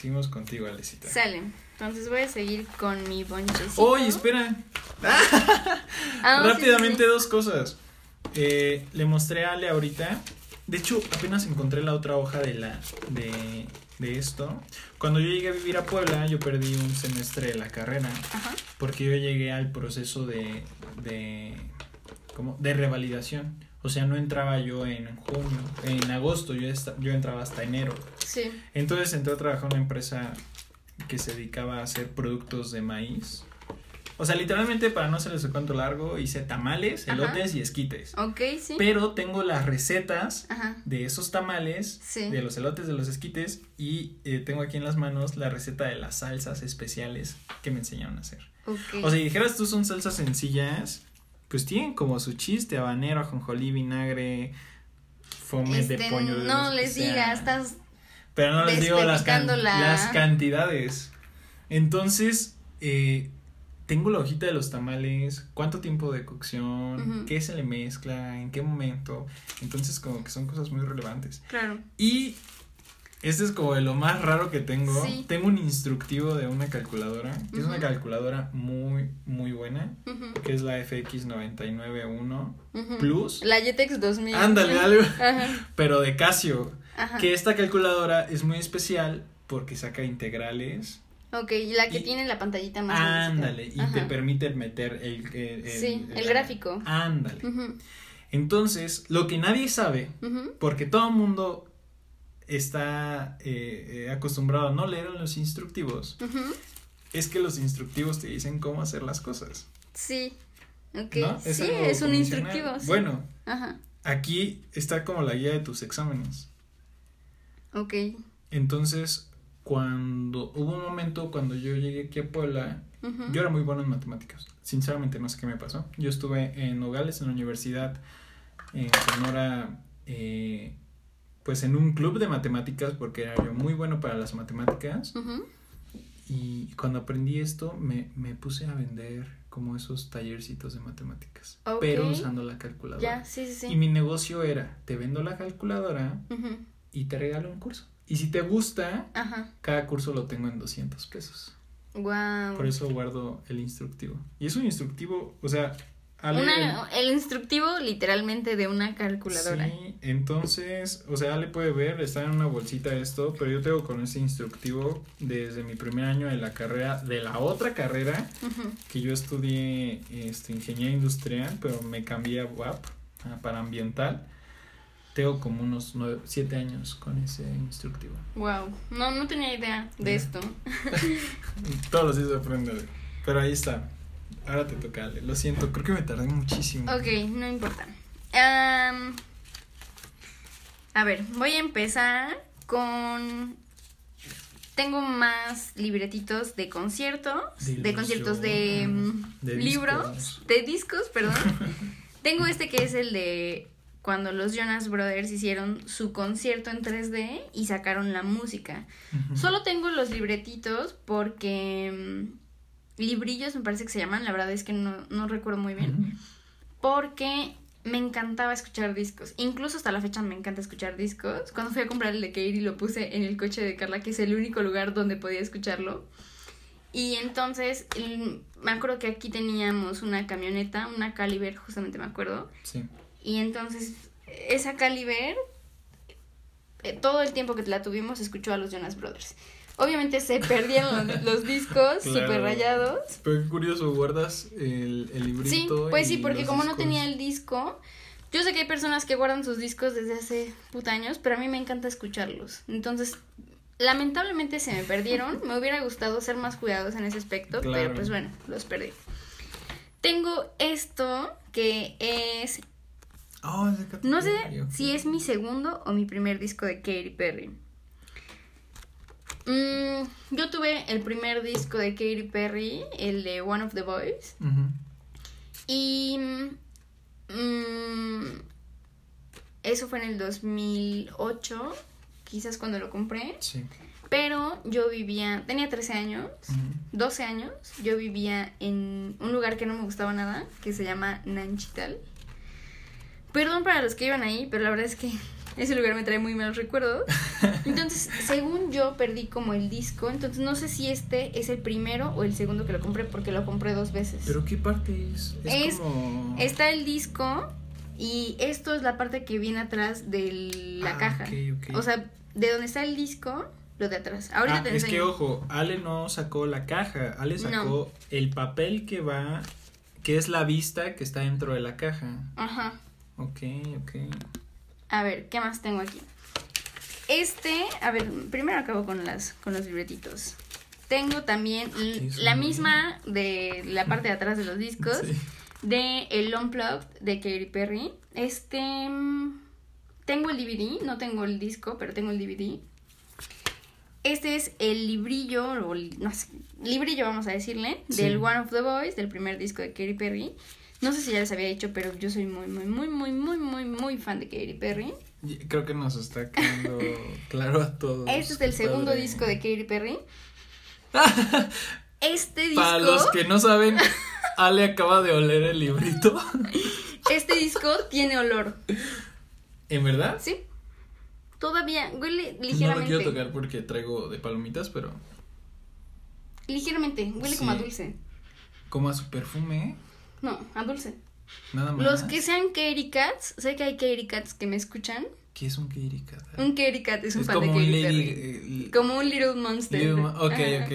[SPEAKER 2] Seguimos contigo, Alecita.
[SPEAKER 1] Sale. Entonces voy a seguir con mi bonchecito.
[SPEAKER 2] Oye, espera.
[SPEAKER 1] Ah,
[SPEAKER 2] Rápidamente
[SPEAKER 1] sí,
[SPEAKER 2] dos cosas. Eh, le mostré a Ale ahorita. De hecho, apenas encontré la otra hoja de la de, de esto. Cuando yo llegué a vivir a Puebla, yo perdí un semestre de la carrera.
[SPEAKER 1] Ajá.
[SPEAKER 2] porque yo llegué al proceso de de ¿cómo? de revalidación. O sea, no entraba yo en junio, en agosto, yo, esta- yo entraba hasta enero.
[SPEAKER 1] Sí.
[SPEAKER 2] Entonces entré a trabajar en una empresa que se dedicaba a hacer productos de maíz. O sea, literalmente, para no hacerles el cuento largo, hice tamales,
[SPEAKER 1] Ajá.
[SPEAKER 2] elotes y esquites.
[SPEAKER 1] Ok, sí.
[SPEAKER 2] Pero tengo las recetas
[SPEAKER 1] Ajá.
[SPEAKER 2] de esos tamales,
[SPEAKER 1] Sí.
[SPEAKER 2] de los elotes, de los esquites, y eh, tengo aquí en las manos la receta de las salsas especiales que me enseñaron a hacer. O sea, si dijeras tú son salsas sencillas, pues tienen como su chiste, habanero, ajonjolí, vinagre, fomes de
[SPEAKER 1] Este,
[SPEAKER 2] pollo. de
[SPEAKER 1] no les digas, estás.
[SPEAKER 2] Pero no les digo las, can- las cantidades. Entonces, eh, tengo la hojita de los tamales, cuánto tiempo de cocción, qué se le mezcla, en qué momento. Entonces, como que son cosas muy relevantes.
[SPEAKER 1] Claro.
[SPEAKER 2] Y este es como de lo más raro que tengo.
[SPEAKER 1] Sí.
[SPEAKER 2] Tengo un instructivo de una calculadora, que es una calculadora muy, muy buena, que es la FX991
[SPEAKER 1] ujú.
[SPEAKER 2] Plus.
[SPEAKER 1] La Jetex 2000.
[SPEAKER 2] Ándale, algo, pero de Casio.
[SPEAKER 1] Ajá.
[SPEAKER 2] Que esta calculadora es muy especial porque saca integrales.
[SPEAKER 1] Ok, y la que
[SPEAKER 2] Y-
[SPEAKER 1] tiene la pantallita más.
[SPEAKER 2] Ándale, y te permite meter el... el- el-
[SPEAKER 1] Sí, el
[SPEAKER 2] la-
[SPEAKER 1] gráfico.
[SPEAKER 2] Ándale. Entonces, lo que nadie sabe, porque todo el mundo está eh, eh, acostumbrado a no leer los instructivos, es que los instructivos te dicen cómo hacer las cosas.
[SPEAKER 1] Sí. Ok.
[SPEAKER 2] ¿no?
[SPEAKER 1] Sí, es un instructivo. sí.
[SPEAKER 2] Bueno,
[SPEAKER 1] Ajá.
[SPEAKER 2] aquí está como la guía de tus exámenes.
[SPEAKER 1] Ok.
[SPEAKER 2] Entonces, cuando hubo un momento cuando yo llegué aquí a Puebla, yo era muy bueno en matemáticas. Sinceramente no sé qué me pasó. Yo estuve en Nogales, en la universidad, en Sonora, eh, pues en un club de matemáticas, porque era yo muy bueno para las matemáticas. Y cuando aprendí esto, me, me puse a vender como esos tallercitos de matemáticas, pero usando la calculadora.
[SPEAKER 1] Ya, sí, sí, sí.
[SPEAKER 2] Y mi negocio era, te vendo la calculadora y te regalo un curso. Y si te gusta,
[SPEAKER 1] Ajá.
[SPEAKER 2] cada curso lo tengo en 200 pesos.
[SPEAKER 1] Wow.
[SPEAKER 2] Por eso guardo el instructivo. Y es un instructivo, o sea, Ale,
[SPEAKER 1] Una, el instructivo literalmente de una calculadora.
[SPEAKER 2] Sí, entonces, o sea, Ale puede ver, está en una bolsita esto, pero yo tengo con ese instructivo desde mi primer año de la carrera, de la otra carrera, que yo estudié este, ingeniería industrial, pero me cambié a WAP para ambiental. Tengo como unos nueve, siete años con ese instructivo.
[SPEAKER 1] Wow. No, no tenía idea de esto.
[SPEAKER 2] Todos los días Ale. pero ahí está. Ahora te toca, Ale. Lo siento, creo que me tardé muchísimo.
[SPEAKER 1] Ok, no importa. A ver, voy a empezar con... Tengo más libretitos de conciertos, de,
[SPEAKER 2] De
[SPEAKER 1] conciertos de,
[SPEAKER 2] de
[SPEAKER 1] libros,
[SPEAKER 2] discos.
[SPEAKER 1] de discos, perdón. Tengo este que es el de cuando los Jonas Brothers hicieron su concierto en 3D y sacaron la música. Solo tengo los libretitos porque... librillos me parece que se llaman, la verdad es que no, no recuerdo muy bien porque me encantaba escuchar discos. Incluso hasta la fecha me encanta escuchar discos. Cuando fui a comprar el de Katie lo puse en el coche de Carla, que es el único lugar donde podía escucharlo. Y entonces me acuerdo que aquí teníamos una camioneta, una Caliber, justamente me acuerdo.
[SPEAKER 2] Sí.
[SPEAKER 1] Y entonces esa Caliber, eh, todo el tiempo que la tuvimos, escuchó a los Jonas Brothers. Obviamente se perdieron los, los discos
[SPEAKER 2] Claro.
[SPEAKER 1] súper rayados.
[SPEAKER 2] Pero qué curioso, guardas el, el librito.
[SPEAKER 1] Sí, pues sí, porque como no tenía el disco, yo sé que hay personas que guardan sus discos desde hace puta años, pero a mí me encanta escucharlos. Entonces, lamentablemente se me perdieron. Me hubiera gustado ser más cuidadosos en ese aspecto,
[SPEAKER 2] Claro.
[SPEAKER 1] pero pues bueno, los perdí. Tengo esto que es,
[SPEAKER 2] Oh, Katy
[SPEAKER 1] no sé si es mi segundo o mi primer disco de Katy Perry. Mm, yo tuve el primer disco de Katy Perry, el de One of the Boys. Y mm, eso fue en el 2008, quizás cuando lo compré.
[SPEAKER 2] Sí.
[SPEAKER 1] Pero yo vivía, tenía 13 años,
[SPEAKER 2] Ujú.
[SPEAKER 1] 12 años. Yo vivía en un lugar que no me gustaba nada, que se llama Nanchital. Perdón para los que iban ahí, pero la verdad es que ese lugar me trae muy malos recuerdos. Entonces, según yo, perdí como el disco. Entonces, no sé si este es el primero o el segundo que lo compré, porque lo compré dos veces.
[SPEAKER 2] ¿Pero qué parte es?
[SPEAKER 1] Es-
[SPEAKER 2] como...
[SPEAKER 1] Está el disco y esto es la parte que viene atrás de la
[SPEAKER 2] Ah,
[SPEAKER 1] caja. O sea, de donde está el disco, lo de atrás. Ahorita
[SPEAKER 2] Ah,
[SPEAKER 1] te
[SPEAKER 2] es que ojo, Ale no sacó la caja, Ale sacó el papel que va, que es la vista que está dentro de la caja.
[SPEAKER 1] Ajá.
[SPEAKER 2] Ok, ok.
[SPEAKER 1] A ver, ¿qué más tengo aquí? Este, a ver, primero acabo con las con los libretitos. Tengo también la misma de la parte de atrás de los discos
[SPEAKER 2] Sí.
[SPEAKER 1] de el Unplugged de Katy Perry. Este mm, tengo el DVD, no tengo el disco, pero tengo el DVD. Este es el librillo, o no sé, librillo vamos a decirle,
[SPEAKER 2] Sí.
[SPEAKER 1] del One of the Boys, del primer disco de Katy Perry. No sé si ya les había dicho, pero yo soy muy, muy, muy, muy, muy, muy, muy fan de Katy Perry.
[SPEAKER 2] Creo que nos está quedando claro a todos.
[SPEAKER 1] Este es el segundo
[SPEAKER 2] Padre.
[SPEAKER 1] disco de Katy Perry. Este disco,
[SPEAKER 2] Para los que no saben, Ale acaba de oler el librito.
[SPEAKER 1] este disco tiene olor,
[SPEAKER 2] ¿En verdad?
[SPEAKER 1] ¿sí? Todavía huele
[SPEAKER 2] No lo
[SPEAKER 1] ligeramente.
[SPEAKER 2] quiero tocar porque traigo de palomitas, pero
[SPEAKER 1] Ligeramente, huele como a dulce.
[SPEAKER 2] como a su perfume,
[SPEAKER 1] No, a dulce.
[SPEAKER 2] nada más.
[SPEAKER 1] Los que sean Katy Cats, sé que hay Katy Cats que me escuchan.
[SPEAKER 2] ¿Qué es un Katy Cat?
[SPEAKER 1] Un Katy Cat es un
[SPEAKER 2] es
[SPEAKER 1] fan
[SPEAKER 2] como
[SPEAKER 1] de
[SPEAKER 2] un
[SPEAKER 1] Katy. Perry.
[SPEAKER 2] eh,
[SPEAKER 1] Como un Little Monster.
[SPEAKER 2] Little ok,
[SPEAKER 1] Ajá.
[SPEAKER 2] ok.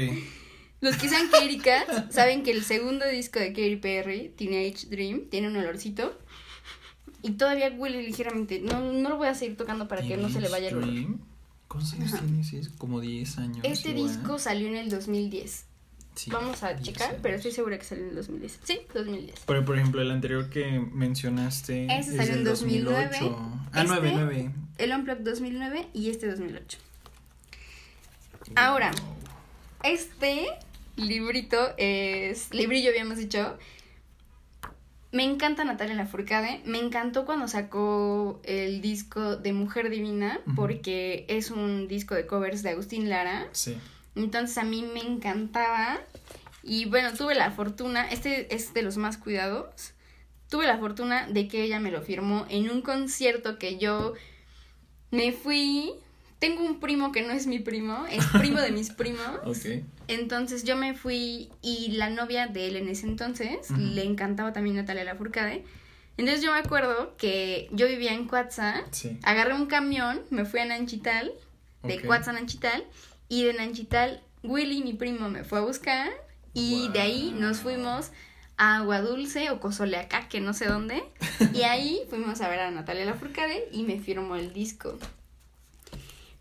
[SPEAKER 1] Los que sean Katy Cats saben que el segundo disco de Katy Perry, Teenage Dream, tiene un olorcito. Y todavía huele ligeramente. No, no lo voy a seguir tocando para que no se le vaya el olor.
[SPEAKER 2] ¿Cuántos años
[SPEAKER 1] Ajá.
[SPEAKER 2] tiene? Sí, es como 10 años.
[SPEAKER 1] Este
[SPEAKER 2] igual.
[SPEAKER 1] disco salió en el 2010.
[SPEAKER 2] Sí,
[SPEAKER 1] Vamos a
[SPEAKER 2] 10
[SPEAKER 1] checar,
[SPEAKER 2] años.
[SPEAKER 1] pero estoy segura que salió en el 2010. Sí, 2010.
[SPEAKER 2] Pero, por ejemplo, el anterior que mencionaste.
[SPEAKER 1] Ese
[SPEAKER 2] es
[SPEAKER 1] salió en
[SPEAKER 2] del
[SPEAKER 1] 2009.
[SPEAKER 2] 2008. Ah,
[SPEAKER 1] Este-
[SPEAKER 2] 9, 9.
[SPEAKER 1] El Unplugged 2009 y este 2008. Ahora, este librito es. Librillo, habíamos dicho. Me encanta Natalia Lafourcade. Me encantó cuando sacó el disco de Mujer Divina, porque es un disco de covers de Agustín Lara.
[SPEAKER 2] Sí.
[SPEAKER 1] Entonces a mí me encantaba. Y bueno, tuve la fortuna, este es de los más cuidados, tuve la fortuna de que ella me lo firmó en un concierto que yo me fui. Tengo un primo que no es mi primo, es primo de mis primos.
[SPEAKER 2] Ok.
[SPEAKER 1] Entonces yo me fui y la novia de él en ese entonces le encantaba también Natalia Lafourcade. Entonces yo me acuerdo que yo vivía en Cuatza,
[SPEAKER 2] Sí.
[SPEAKER 1] agarré un camión, me fui a Nanchital, de
[SPEAKER 2] Ok.
[SPEAKER 1] Cuatza a Nanchital, y de Nanchital Willy, mi primo, me fue a buscar y de ahí nos fuimos a Agua Dulce o Cozoleacá, que no sé dónde, y ahí fuimos a ver a Natalia Lafourcade y me firmó el disco.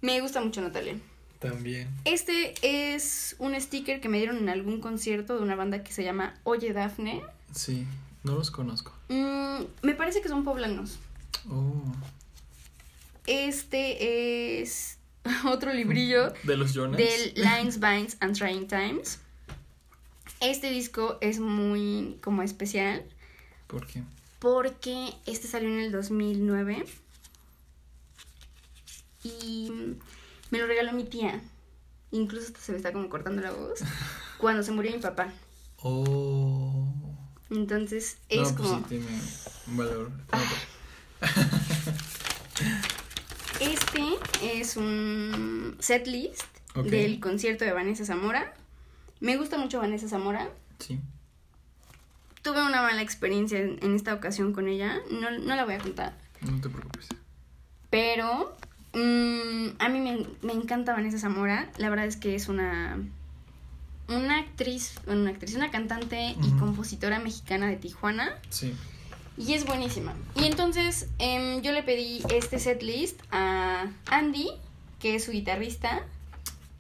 [SPEAKER 1] Me gusta mucho Natalia.
[SPEAKER 2] También.
[SPEAKER 1] Este es un sticker que me dieron en algún concierto de una banda que se llama Oye Dafne.
[SPEAKER 2] Sí, no los conozco.
[SPEAKER 1] Mm, me parece que son poblanos.
[SPEAKER 2] Oh.
[SPEAKER 1] Este es otro librillo
[SPEAKER 2] ¿De los Jonas?
[SPEAKER 1] del Lines, Vines and Trying Times. Este disco es muy como especial
[SPEAKER 2] ¿Por qué?
[SPEAKER 1] porque este salió en el 2009 y me lo regaló mi tía. Incluso se me está como cortando la voz cuando se murió mi papá.
[SPEAKER 2] Oh.
[SPEAKER 1] Entonces es
[SPEAKER 2] no, pues
[SPEAKER 1] como
[SPEAKER 2] sí tiene un valor.
[SPEAKER 1] Este es un setlist
[SPEAKER 2] Ok.
[SPEAKER 1] del concierto de Vanessa Zamora. Me gusta mucho Vanessa Zamora.
[SPEAKER 2] Sí.
[SPEAKER 1] Tuve una mala experiencia en, en esta ocasión con ella. No, no la voy a contar.
[SPEAKER 2] No te preocupes.
[SPEAKER 1] Pero mm, a mí me, me encanta Vanessa Zamora. La verdad es que es una, una actriz, bueno, una actriz, una cantante y compositora mexicana de Tijuana.
[SPEAKER 2] Sí.
[SPEAKER 1] Y es buenísima. Y entonces em, yo le pedí este setlist a Andy, que es su guitarrista.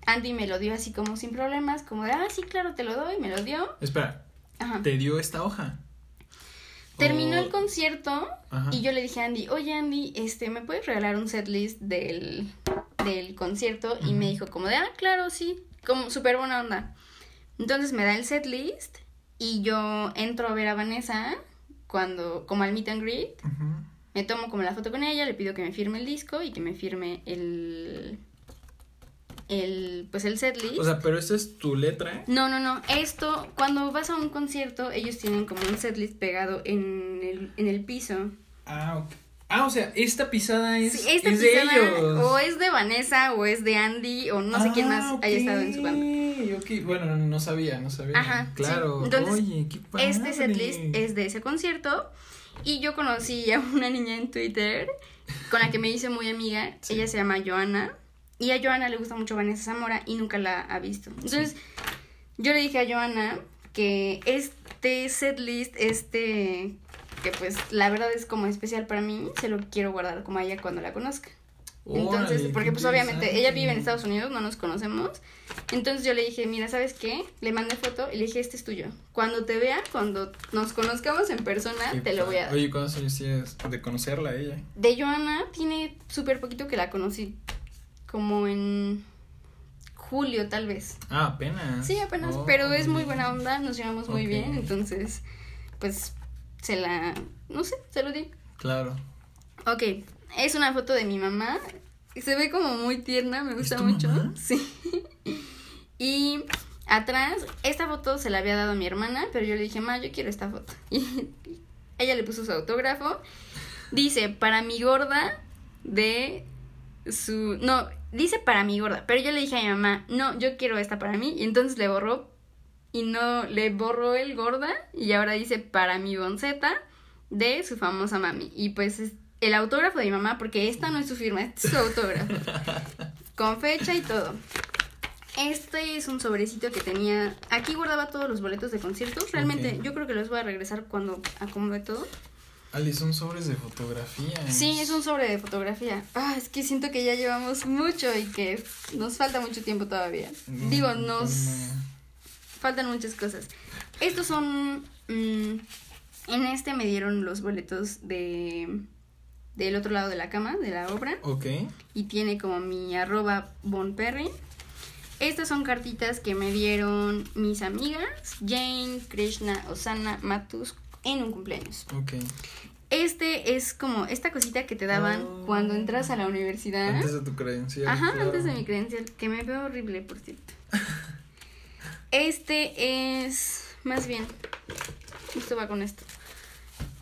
[SPEAKER 1] Andy me lo dio así como sin problemas, como de, ah, sí, claro, te lo doy, me lo dio.
[SPEAKER 2] Espera,
[SPEAKER 1] Ajá.
[SPEAKER 2] ¿te dio esta hoja?
[SPEAKER 1] Terminó el concierto
[SPEAKER 2] Ajá.
[SPEAKER 1] y yo le dije a Andy, oye Andy, este, ¿me puedes regalar un setlist del, del concierto? Y me dijo como de, ah, claro, sí, como súper buena onda. Entonces me da el setlist y yo entro a ver a Vanessa cuando, como al meet and greet. Me tomo como la foto con ella, le pido que me firme el disco y que me firme el. el. pues el setlist.
[SPEAKER 2] O sea, pero esta es tu letra.
[SPEAKER 1] no, no, no. Esto, cuando vas a un concierto, ellos tienen como un setlist pegado en el, en el piso.
[SPEAKER 2] Ah, ok. Ah, o sea, esta pisada es,
[SPEAKER 1] Sí, esta
[SPEAKER 2] es
[SPEAKER 1] pisada
[SPEAKER 2] de ellos.
[SPEAKER 1] o es de Vanessa o es de Andy o no sé quién más
[SPEAKER 2] Ah,
[SPEAKER 1] haya estado en su banda.
[SPEAKER 2] ok, ok. Bueno, no, no sabía, no sabía.
[SPEAKER 1] Ajá, sí.
[SPEAKER 2] Claro.
[SPEAKER 1] Entonces,
[SPEAKER 2] Oye, qué padre.
[SPEAKER 1] Este setlist es de ese concierto. Y yo conocí a una niña en Twitter con la que me hice muy amiga.
[SPEAKER 2] Sí.
[SPEAKER 1] Ella se llama Joana. Y a Joana le gusta mucho Vanessa Zamora y nunca la ha visto. Entonces, yo le dije a Joana que este setlist, este que pues la verdad es como especial para mí, se lo quiero guardar como a ella cuando la conozca. Entonces, porque pues obviamente ella vive en. Estados Unidos, no nos conocemos. Entonces yo le dije, mira, ¿sabes qué? Le mandé foto y le dije, este es tuyo. Cuando te vea, cuando nos conozcamos en persona, te lo voy a dar.
[SPEAKER 2] Oye, ¿cuántos años tienes de conocerla a ella?
[SPEAKER 1] De Joana tiene súper poquito que la conocí. Como en julio, tal vez.
[SPEAKER 2] Ah, apenas.
[SPEAKER 1] Sí, apenas.
[SPEAKER 2] Oh,
[SPEAKER 1] pero es muy buena onda, nos llevamos muy bien. Entonces, pues, se la... No sé, se lo di.
[SPEAKER 2] Claro.
[SPEAKER 1] Ok, es una foto de mi mamá. Se ve como muy tierna, me gusta
[SPEAKER 2] tu
[SPEAKER 1] mucho.
[SPEAKER 2] mamá?
[SPEAKER 1] Sí. Y atrás, esta foto se la había dado a mi hermana, pero yo le dije, ma, yo quiero esta foto. Y ella le puso su autógrafo. Dice, para mi gorda de su... No, dice para mi gorda, pero yo le dije a mi mamá, no, yo quiero esta para mí. Y entonces le borró y no le borró el gorda y ahora dice para mi bonceta de su famosa mami. Y pues es el autógrafo de mi mamá, porque esta no es su firma, es su autógrafo. con fecha y todo. Este es un sobrecito que tenía. Aquí guardaba todos los boletos de conciertos. Realmente,
[SPEAKER 2] Ok.
[SPEAKER 1] yo creo que los voy a regresar cuando acomode todo.
[SPEAKER 2] Ali, son sobres de fotografía.
[SPEAKER 1] Sí, es un sobre de fotografía. Ah, es que siento que ya llevamos mucho y que nos falta mucho tiempo todavía. Digo, nos
[SPEAKER 2] no.
[SPEAKER 1] Faltan muchas cosas. Estos son. mm, en este me dieron los boletos de. del otro lado de la cama, de la obra.
[SPEAKER 2] Ok.
[SPEAKER 1] y tiene como mi arroba bonperry. Estas son cartitas que me dieron mis amigas Jane, Krishna, Osana, Matus en un cumpleaños.
[SPEAKER 2] Ok.
[SPEAKER 1] Este es como esta cosita que te daban
[SPEAKER 2] Oh.
[SPEAKER 1] cuando entras a la universidad.
[SPEAKER 2] Antes de tu credencial.
[SPEAKER 1] Ajá,
[SPEAKER 2] claro.
[SPEAKER 1] antes de mi credencial, que me veo horrible, por cierto. Este es, más bien, esto va con esto.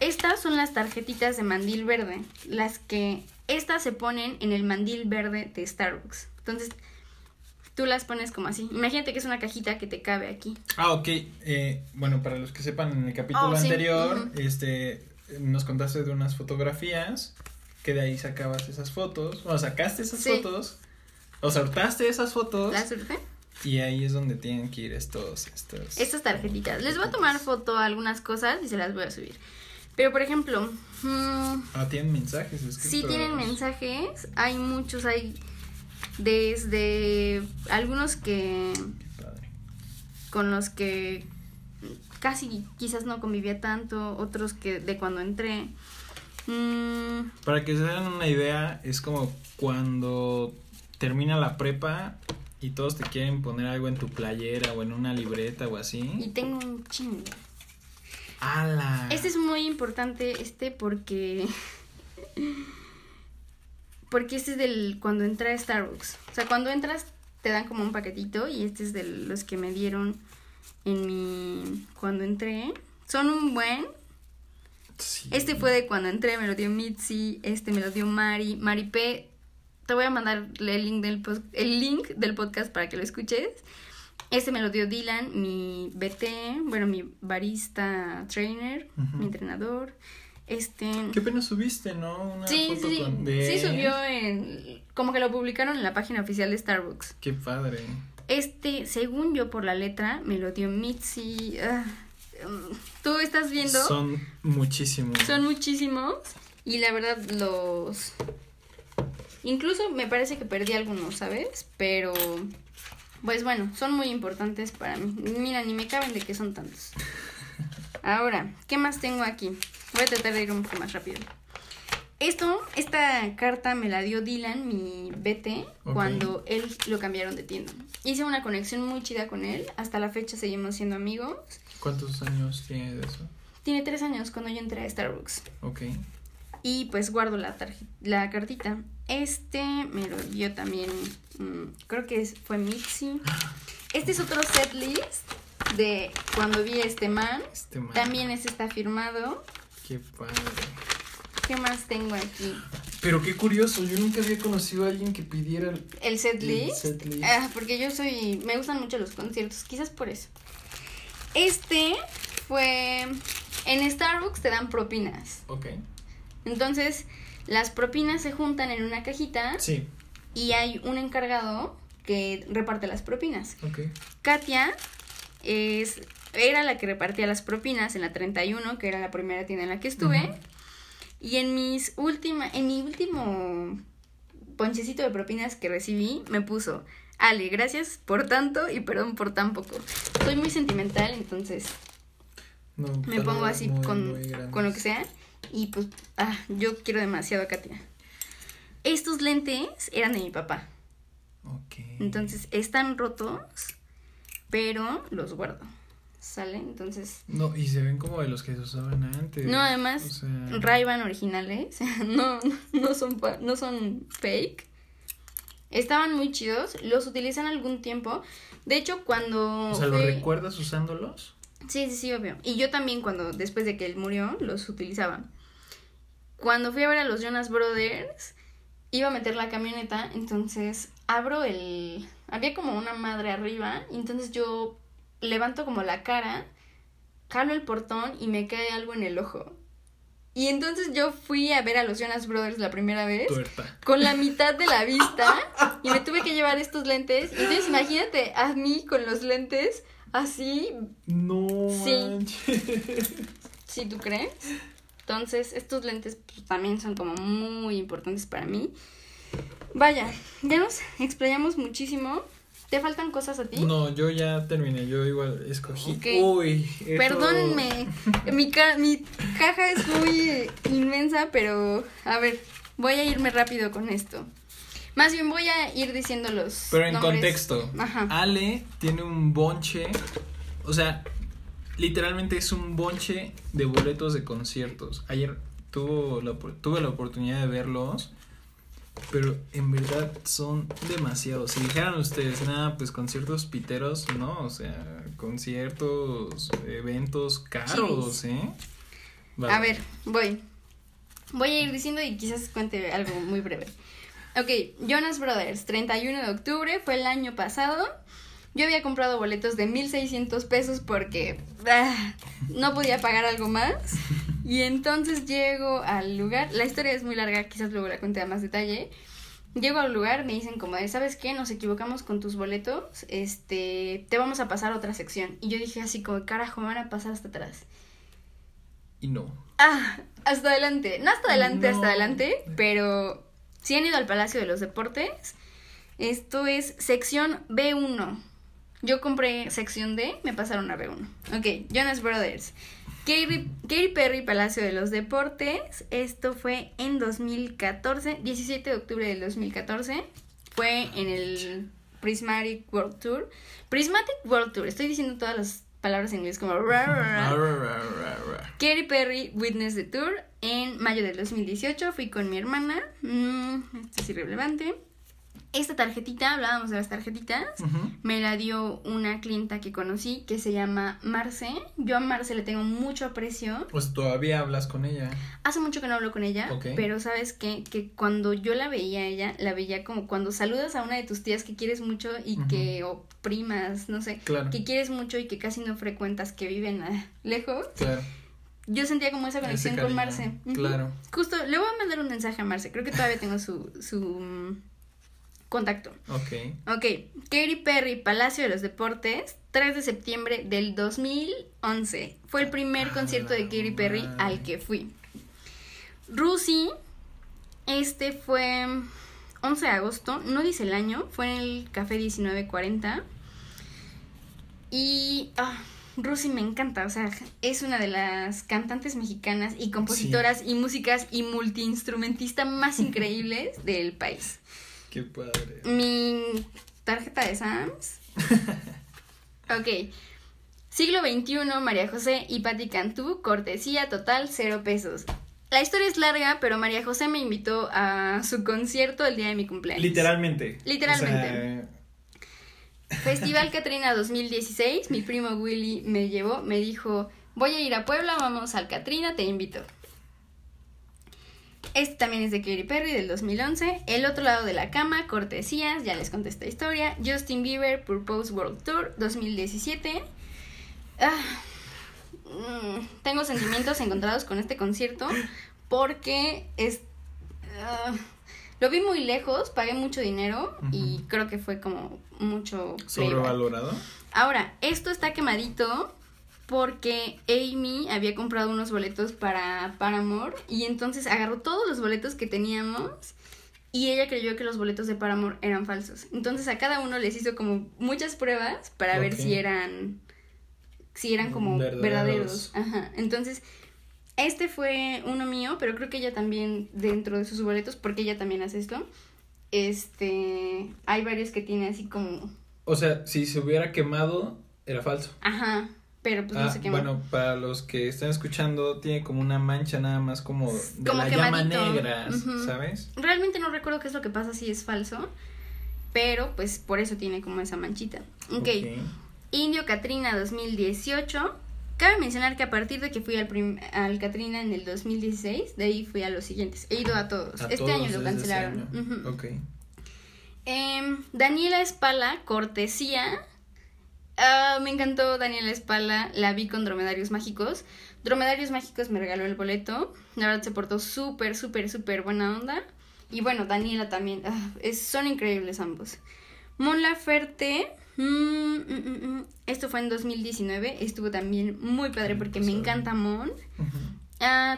[SPEAKER 1] Estas son las tarjetitas de mandil verde, las que estas se ponen en el mandil verde de Starbucks. Entonces, tú las pones como así. Imagínate que es una cajita que te cabe aquí.
[SPEAKER 2] Ah, ok. Eh, bueno, para los que sepan, en el capítulo
[SPEAKER 1] Oh, sí.
[SPEAKER 2] anterior, este, nos contaste de unas fotografías, que de ahí sacabas esas fotos, o sacaste esas
[SPEAKER 1] Sí.
[SPEAKER 2] fotos, o sortaste esas fotos,
[SPEAKER 1] ¿Las surfe?
[SPEAKER 2] Y ahí es donde tienen que ir estos, estos.
[SPEAKER 1] Estas tarjetitas. Les voy a tomar foto a algunas cosas y se las voy a subir. Pero, por ejemplo, mm,
[SPEAKER 2] Ah, tienen mensajes
[SPEAKER 1] sí tienen mensajes. Hay muchos, hay desde algunos que
[SPEAKER 2] Qué padre.
[SPEAKER 1] con los que casi quizás no convivía tanto, otros que de cuando entré. Mm,
[SPEAKER 2] Para que se den una idea, es como cuando termina la prepa y todos te quieren poner algo en tu playera o en una libreta o
[SPEAKER 1] y
[SPEAKER 2] así.
[SPEAKER 1] tengo un chingo.
[SPEAKER 2] ¡Hala!
[SPEAKER 1] Este es muy importante, este, porque. Porque este es del. Cuando entra a Starbucks. O sea, cuando entras, te dan como un paquetito. Y este es de los que me dieron en mi. Cuando entré. Son un buen.
[SPEAKER 2] Sí.
[SPEAKER 1] Este fue de cuando entré, me lo dio Mitzi. Este me lo dio Mari. Mari P. Te voy a mandar el link del, el link del podcast para que lo escuches. Este me lo dio Dylan, mi BT, bueno, mi barista trainer, mi entrenador. Este.
[SPEAKER 2] Qué pena subiste, ¿no? Una
[SPEAKER 1] Sí,
[SPEAKER 2] foto
[SPEAKER 1] sí, sí.
[SPEAKER 2] con- de-
[SPEAKER 1] Sí, subió en. Como que lo publicaron en la página oficial de Starbucks.
[SPEAKER 2] Qué padre.
[SPEAKER 1] Este, según yo por la letra, me lo dio Mitzi. ah, mm, Tú estás viendo.
[SPEAKER 2] Son muchísimos.
[SPEAKER 1] Son muchísimos. Y la verdad, los. Incluso me parece que perdí algunos, ¿sabes? Pero. Pues bueno, son muy importantes para mí. Mira, ni me caben de que son tantos. Ahora, ¿qué más tengo aquí? Voy a tratar de ir un poco más rápido. Esto, esta carta me la dio Dylan, mi BT, cuando él lo cambiaron de tienda. Hice una conexión muy chida con él. Hasta la fecha seguimos siendo amigos.
[SPEAKER 2] ¿Cuántos años tiene de eso?
[SPEAKER 1] Tiene tres años cuando yo entré a Starbucks.
[SPEAKER 2] Ok.
[SPEAKER 1] Y pues guardo la, la cartita. Este me lo dio también, mm, creo que fue Mitzi. Este es otro set list de cuando vi a este man.
[SPEAKER 2] Este man.
[SPEAKER 1] También este está firmado.
[SPEAKER 2] Qué padre.
[SPEAKER 1] ¿Qué más tengo aquí?
[SPEAKER 2] Pero qué curioso, yo nunca había conocido a alguien que pidiera el,
[SPEAKER 1] El set
[SPEAKER 2] el
[SPEAKER 1] list.
[SPEAKER 2] set list.
[SPEAKER 1] Ah, porque yo soy, me gustan mucho los conciertos, quizás por eso. Este fue, en Starbucks te dan propinas.
[SPEAKER 2] Ok.
[SPEAKER 1] Entonces, las propinas se juntan en una cajita
[SPEAKER 2] Sí.
[SPEAKER 1] y hay un encargado que reparte las propinas.
[SPEAKER 2] Ok.
[SPEAKER 1] Katia es, era la que repartía las propinas en la 31, que era la primera tienda en la que estuve. Y en mis última, en mi último ponchecito de propinas que recibí, me puso, Ale, gracias por tanto y perdón por tan poco. Soy muy sentimental, entonces
[SPEAKER 2] No,
[SPEAKER 1] me pongo así
[SPEAKER 2] muy,
[SPEAKER 1] con,
[SPEAKER 2] muy
[SPEAKER 1] con lo que sea. Y pues, ah, yo quiero demasiado a Katia. Estos lentes eran de mi papá.
[SPEAKER 2] Ok.
[SPEAKER 1] Entonces están rotos, pero los guardo. ¿Sale? Entonces.
[SPEAKER 2] No, y se ven como de los que se usaban antes.
[SPEAKER 1] No, además,
[SPEAKER 2] O sea,
[SPEAKER 1] Ray-Ban originales. no, no, son, no son fake. Estaban muy chidos. Los utilizan algún tiempo. De hecho, cuando.
[SPEAKER 2] O sea, ¿los
[SPEAKER 1] fui-
[SPEAKER 2] recuerdas usándolos?
[SPEAKER 1] Sí, sí, sí, obvio. Y yo también cuando, después de que él murió, los utilizaba. Cuando fui a ver a los Jonas Brothers, iba a meter la camioneta, entonces abro el... Había como una madre arriba, entonces yo levanto como la cara, jalo el portón y me cae algo en el ojo. Y entonces yo fui a ver a los Jonas Brothers la primera vez
[SPEAKER 2] Tuerta.
[SPEAKER 1] con la mitad de la vista y me tuve que llevar estos lentes. Entonces imagínate a mí con los lentes así,
[SPEAKER 2] No
[SPEAKER 1] Sí.
[SPEAKER 2] manches.
[SPEAKER 1] si tú crees. Entonces estos lentes pues, también son como muy importantes para mí. Vaya, ya nos explayamos muchísimo. ¿Te faltan cosas a ti?
[SPEAKER 2] No, yo ya terminé. Yo igual escogí.
[SPEAKER 1] Ok.
[SPEAKER 2] Uy. esto-
[SPEAKER 1] Perdónenme, mi, ca- mi caja es muy inmensa, pero a ver, voy a irme rápido con esto. Más bien voy a ir diciendo los
[SPEAKER 2] Pero en
[SPEAKER 1] nombres.
[SPEAKER 2] contexto.
[SPEAKER 1] Ajá.
[SPEAKER 2] Ale tiene un bonche. O sea, literalmente es un bonche de boletos de conciertos. Ayer tuvo la, tuve la oportunidad de verlos. Pero en verdad son demasiados. Si dijeran ustedes, nada, pues conciertos piteros, no, o sea, conciertos, eventos caros, ¿eh?
[SPEAKER 1] A ver, voy. Voy a ir diciendo y quizás cuente algo muy breve. Ok, Jonas Brothers, 31 de octubre, fue el año pasado. Yo había comprado boletos de 1600 pesos porque ah, no podía pagar algo más. Y entonces llego al lugar. La historia es muy larga, quizás luego la cuente a más detalle. Llego al lugar, me dicen como de, ¿sabes qué? Nos equivocamos con tus boletos, este, te vamos a pasar a otra sección. Y yo dije así como, carajo, me van a pasar hasta atrás.
[SPEAKER 2] Y no.
[SPEAKER 1] Ah, hasta adelante. No hasta adelante, hasta adelante, pero si han ido al Palacio de los Deportes, esto es sección B1. Yo compré sección D, me pasaron a B1. Ok, Jonas Brothers. Katy, Perry, Palacio de los Deportes. Esto fue en 2014, 17 de octubre del 2014. Fue en el Prismatic World Tour. Prismatic World Tour, estoy diciendo todas las palabras en inglés como... Katy Perry, Witness the Tour. En mayo del 2018 fui con mi hermana. Mm, esto es irrelevante. Esta tarjetita, hablábamos de las tarjetitas, me la dio una clienta que conocí que se llama Marce. Yo a Marce le tengo mucho aprecio.
[SPEAKER 2] Pues todavía hablas con ella.
[SPEAKER 1] Hace mucho que no hablo con ella, pero sabes qué? que cuando yo la veía a ella, la veía como cuando saludas a una de tus tías que quieres mucho y que, o primas, no sé, que quieres mucho y que casi no frecuentas, que viven ah, lejos. Claro. Yo sentía como esa conexión con Marce. Claro. Justo, le voy a mandar un mensaje a Marce, creo que todavía tengo su... su contacto. Ok. Ok. Katy Perry, Palacio de los Deportes, 3 de septiembre del 2011. Fue el primer ah, concierto de Katy Perry al que fui. Rusi, este fue 11 de agosto, no dice el año, fue en el Café 1940. Y ah, Rusi me encanta, o sea, es una de las cantantes mexicanas y compositoras y músicas y multiinstrumentista más increíbles del país.
[SPEAKER 2] Qué padre.
[SPEAKER 1] Mi tarjeta de Sams. ok. Siglo XXI, María José y Patti Cantú, cortesía total, cero pesos. La historia es larga, pero María José me invitó a su concierto el día de mi cumpleaños.
[SPEAKER 2] Literalmente.
[SPEAKER 1] Literalmente. Festival Catrina 2016, mi primo Willy me llevó, me dijo, voy a ir a Puebla, vamos al Catrina, te invito. Este también es de Katy Perry del 2011. El otro lado de la cama, cortesías, ya les conté esta historia. Justin Bieber, Purpose World Tour 2017. Ah, mm, tengo sentimientos encontrados con este concierto porque es... Ah, lo vi muy lejos, pagué mucho dinero y creo que fue como mucho...
[SPEAKER 2] ¿Sobrevalorado?
[SPEAKER 1] Ahora, esto está quemadito porque Amy había comprado unos boletos para Paramore y entonces agarró todos los boletos que teníamos y ella creyó que los boletos de Paramore eran falsos. Entonces a cada uno les hizo como muchas pruebas para ver si eran si eran como verdaderos. Ajá. Entonces este fue uno mío, pero creo que ella también dentro de sus boletos porque ella también hace esto. Este, hay varios que tiene así como
[SPEAKER 2] O sea, si se hubiera quemado era falso.
[SPEAKER 1] Ajá pero pues no ah, sé qué
[SPEAKER 2] Bueno, para los que están escuchando, tiene como una mancha nada más como de la llama negra, ¿sabes?
[SPEAKER 1] Realmente no recuerdo qué es lo que pasa si es falso, pero pues por eso tiene como esa manchita. Ok. okay. Indio Katrina 2018. Cabe mencionar que a partir de que fui al, al Katrina en el 2016, de ahí fui a los siguientes. He ido a todos. este año lo cancelaron. Ok. Em, Daniela Espala, cortesía Ah, me encantó Daniela Espala, la vi con Dromedarios Mágicos. Dromedarios Mágicos me regaló el boleto. La verdad se portó súper, súper, súper buena onda. Y bueno, Daniela también. Ah, es, son increíbles ambos. Mon Laferte. Mm, mm, mm, esto fue en 2019. Estuvo también muy padre porque me encanta Mon. Uh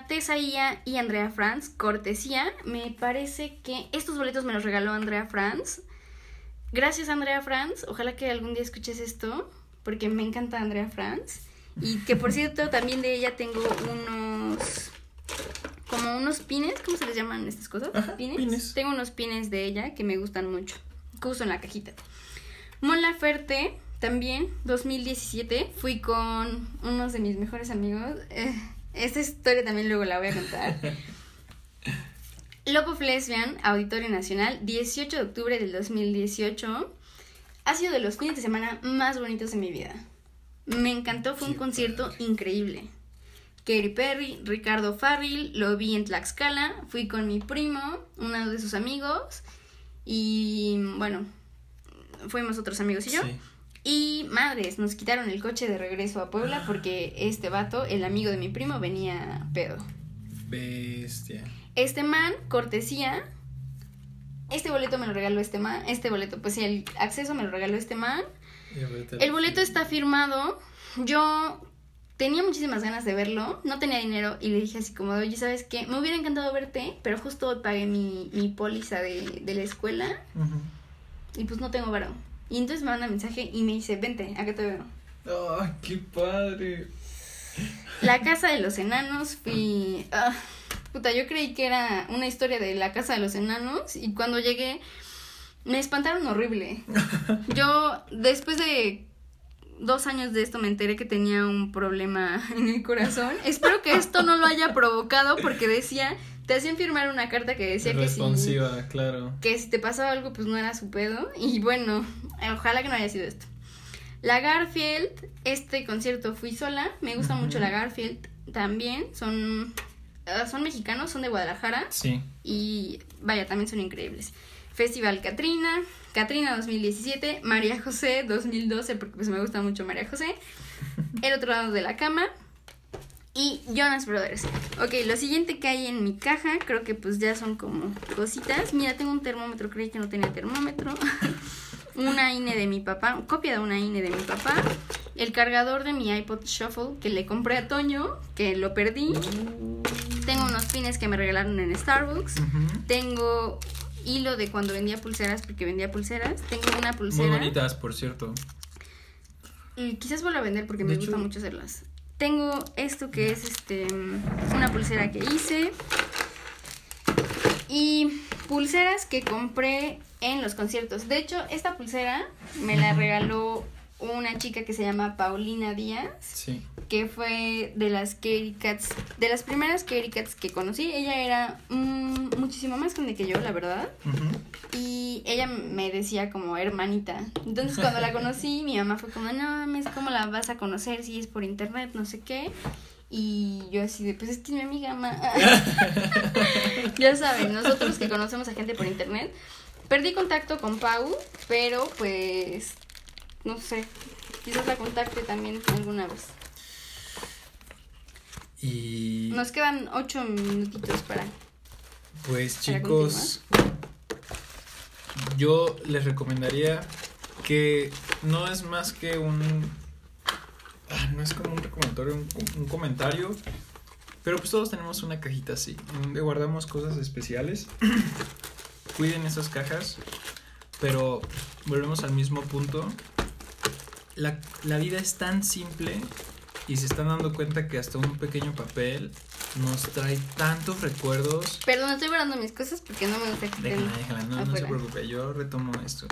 [SPEAKER 1] Tessa Ia y Andrea Franz, cortesía. Me parece que estos boletos me los regaló Andrea Franz. Gracias, Andrea Franz. Ojalá que algún día escuches esto, porque me encanta Andrea Franz. Y que por cierto, también de ella tengo unos. Como unos pines, ¿cómo se les llaman estas cosas? ¿Pines? Tengo unos pines de ella que me gustan mucho. Que uso en la cajita. Mon Laferte, también, 2017. Fui con unos de mis mejores amigos. Eh, esta historia también luego la voy a contar. Lopo Lesbian, Auditorio Nacional, 18 de octubre del 2018. Ha sido de los fines de semana más bonitos de mi vida. Me encantó, fue un concierto increíble. Katy Perry, Ricardo Farril, lo vi en Tlaxcala, fui con mi primo, uno de sus amigos, y bueno, fuimos otros amigos y yo. Y madres, nos quitaron el coche de regreso a Puebla porque este vato, el amigo de mi primo, venía pedo.
[SPEAKER 2] Bestia.
[SPEAKER 1] Este man, cortesía. Este boleto me lo regaló este man. Este boleto, pues sí, el acceso me lo regaló este man. El boleto está firmado. Yo tenía muchísimas ganas de verlo, no tenía dinero y le dije así como, oye, ¿sabes qué? Me hubiera encantado verte, pero justo hoy pagué mi, mi póliza de, de la escuela y pues no tengo varón. Y entonces me manda mensaje y me dice, vente, acá te veo.
[SPEAKER 2] ¡Ay, qué padre!
[SPEAKER 1] La casa de los enanos, fui... Ah, puta, yo creí que era una historia de la casa de los enanos y cuando llegué me espantaron horrible. Yo, después de dos años de esto me enteré que tenía un problema en el corazón. Espero que esto no lo haya provocado porque decía, te hacían firmar una carta que decía que si,
[SPEAKER 2] claro.
[SPEAKER 1] que si te pasaba algo pues no era su pedo. Y bueno, ojalá que no haya sido esto. La Garfield, este concierto fui sola, me gusta mucho la Garfield también, son, son mexicanos, son de Guadalajara.
[SPEAKER 2] Sí.
[SPEAKER 1] Y vaya, también son increíbles. Festival Catrina, Catrina 2017, María José 2012, porque pues me gusta mucho María José, El otro lado de la cama y Jonas Brothers. Ok, lo siguiente que hay en mi caja, creo que pues ya son como cositas. Mira, tengo un termómetro, creí que no tenía termómetro. una INE de mi papá, copia de una INE de mi papá. El cargador de mi iPod Shuffle que le compré a Toño, que lo perdí. Tengo unos pines que me regalaron en Starbucks. Tengo hilo de cuando vendía pulseras, porque vendía pulseras. Tengo una pulsera.
[SPEAKER 2] Muy bonitas, por cierto.
[SPEAKER 1] Y quizás vuelva a vender porque me gusta mucho hacerlas. Tengo esto que es este una pulsera que hice. Y pulseras que compré en los conciertos. De hecho, esta pulsera me la regaló una chica que se llama Paulina Díaz.
[SPEAKER 2] Sí
[SPEAKER 1] que fue de las Katy Cats, de las primeras Katy Cats que conocí. Ella era mm, muchísimo más grande que yo, la verdad. Y ella me decía como hermanita. Entonces cuando la conocí, mi mamá fue como, no mames, ¿cómo la vas a conocer si es por internet, no sé qué? Y yo así de, pues es que es mi amiga, ma. ya saben, nosotros que conocemos a gente por internet, perdí contacto con Pau, pero pues, no sé, quizás la contacte también alguna vez.
[SPEAKER 2] Y...
[SPEAKER 1] Nos quedan ocho minutitos para...
[SPEAKER 2] Pues chicos, yo les recomendaría que no es más que un... Ah, no es como un recomendatorio, un, comentario. Pero pues todos tenemos una cajita así, donde guardamos cosas especiales. Cuiden esas cajas. Pero volvemos al mismo punto. La, la vida es tan simple y se están dando cuenta que hasta un pequeño papel nos trae tantos recuerdos.
[SPEAKER 1] Perdón, estoy guardando mis cosas porque no me gusta
[SPEAKER 2] que Déjala, déjala, no, no se preocupe, yo retomo esto.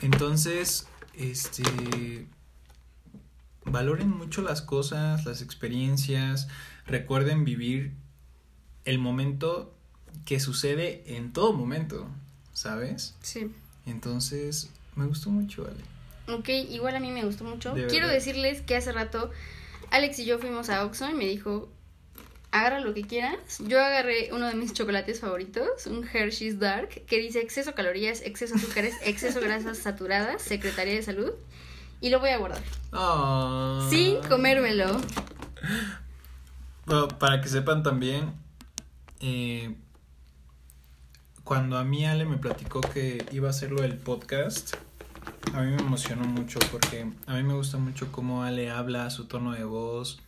[SPEAKER 2] Entonces, este valoren mucho las cosas, las experiencias, recuerden vivir el momento que sucede en todo momento, ¿sabes?
[SPEAKER 1] Sí.
[SPEAKER 2] Entonces, me gustó mucho, Ale.
[SPEAKER 1] Ok, igual a mí me gustó mucho. Quiero decirles que hace rato Alex y yo fuimos a Oxxo y me dijo, agarra lo que quieras. Yo agarré uno de mis chocolates favoritos, un Hershey's Dark, que dice exceso calorías, exceso azúcares, exceso grasas saturadas, Secretaría de Salud, y lo voy a guardar.
[SPEAKER 2] Oh.
[SPEAKER 1] Sin comérmelo.
[SPEAKER 2] Bueno, para que sepan también, eh, cuando a mí Ale me platicó que iba a hacerlo el podcast, a mí me emocionó mucho porque a mí me gusta mucho cómo Ale habla, su tono de voz.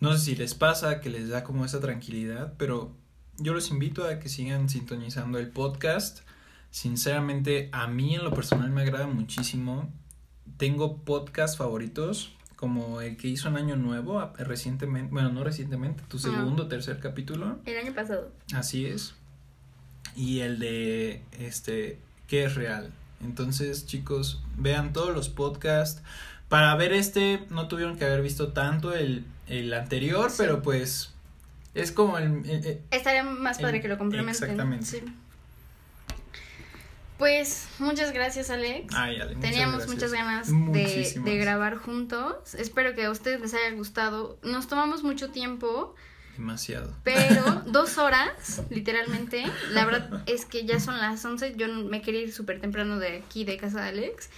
[SPEAKER 2] No sé si les pasa que les da como esa tranquilidad, pero yo los invito a que sigan sintonizando el podcast. Sinceramente, a mí en lo personal me agrada muchísimo. Tengo podcast favoritos, como el que hizo en Año Nuevo, recientemente, bueno, no recientemente, tu segundo, o tercer capítulo.
[SPEAKER 1] El año pasado.
[SPEAKER 2] Así es. Y el de, este, ¿qué es real? Entonces, chicos, vean todos los podcasts. Para ver este, no tuvieron que haber visto tanto el, el anterior, pero pues Es como el...
[SPEAKER 1] Estaría más padre que lo complementen.
[SPEAKER 2] exactamente.
[SPEAKER 1] sí. Pues muchas gracias, Alex.
[SPEAKER 2] ay, Ale, muchas
[SPEAKER 1] Teníamos
[SPEAKER 2] gracias.
[SPEAKER 1] muchas ganas de, de grabar juntos. Espero que a ustedes les haya gustado. Nos tomamos mucho tiempo,
[SPEAKER 2] Demasiado.
[SPEAKER 1] pero dos horas, literalmente. La verdad es que ya son las 11. Yo me quería ir súper temprano de aquí, de casa de Alex.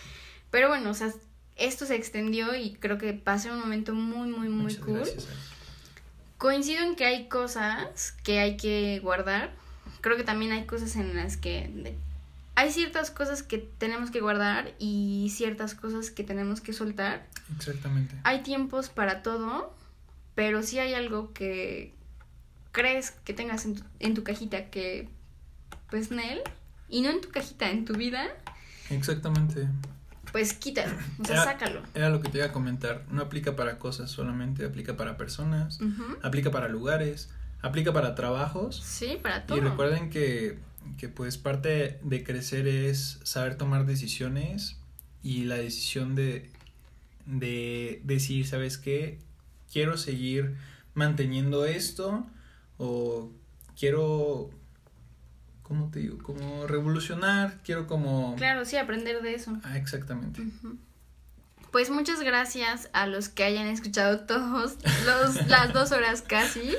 [SPEAKER 1] Pero bueno, o sea, esto se extendió y creo que pasé un momento muy, muy, muy
[SPEAKER 2] Muchas
[SPEAKER 1] cool.
[SPEAKER 2] gracias.
[SPEAKER 1] Coincido en que hay cosas que hay que guardar. Creo que también hay cosas en las que... Hay ciertas cosas que tenemos que guardar y ciertas cosas que tenemos que soltar.
[SPEAKER 2] Exactamente.
[SPEAKER 1] Hay tiempos para todo, pero si hay algo que crees que tengas en tu, en tu cajita que, pues, Nel, y no en tu cajita, en tu vida,
[SPEAKER 2] Exactamente.
[SPEAKER 1] pues quítalo, o sea,
[SPEAKER 2] Era-
[SPEAKER 1] sácalo.
[SPEAKER 2] Era lo que te iba a comentar. No aplica para cosas solamente, aplica para personas, aplica para lugares, aplica para trabajos.
[SPEAKER 1] Sí, para todo.
[SPEAKER 2] Y recuerden que, que pues parte de crecer es saber tomar decisiones y la decisión de, de decir, ¿sabes qué? Quiero seguir manteniendo esto o quiero, ¿cómo te digo? Como revolucionar, quiero como...
[SPEAKER 1] Claro, sí, aprender de eso.
[SPEAKER 2] Ah, exactamente.
[SPEAKER 1] Pues muchas gracias a los que hayan escuchado todos los, las dos horas casi.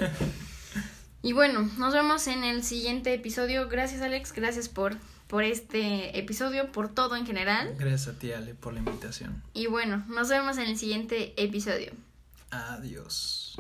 [SPEAKER 1] Y bueno, nos vemos en el siguiente episodio. Gracias Alex, gracias por, por este episodio, por todo en general.
[SPEAKER 2] Gracias a ti, Ale, por la invitación.
[SPEAKER 1] Y bueno, nos vemos en el siguiente episodio.
[SPEAKER 2] Adiós.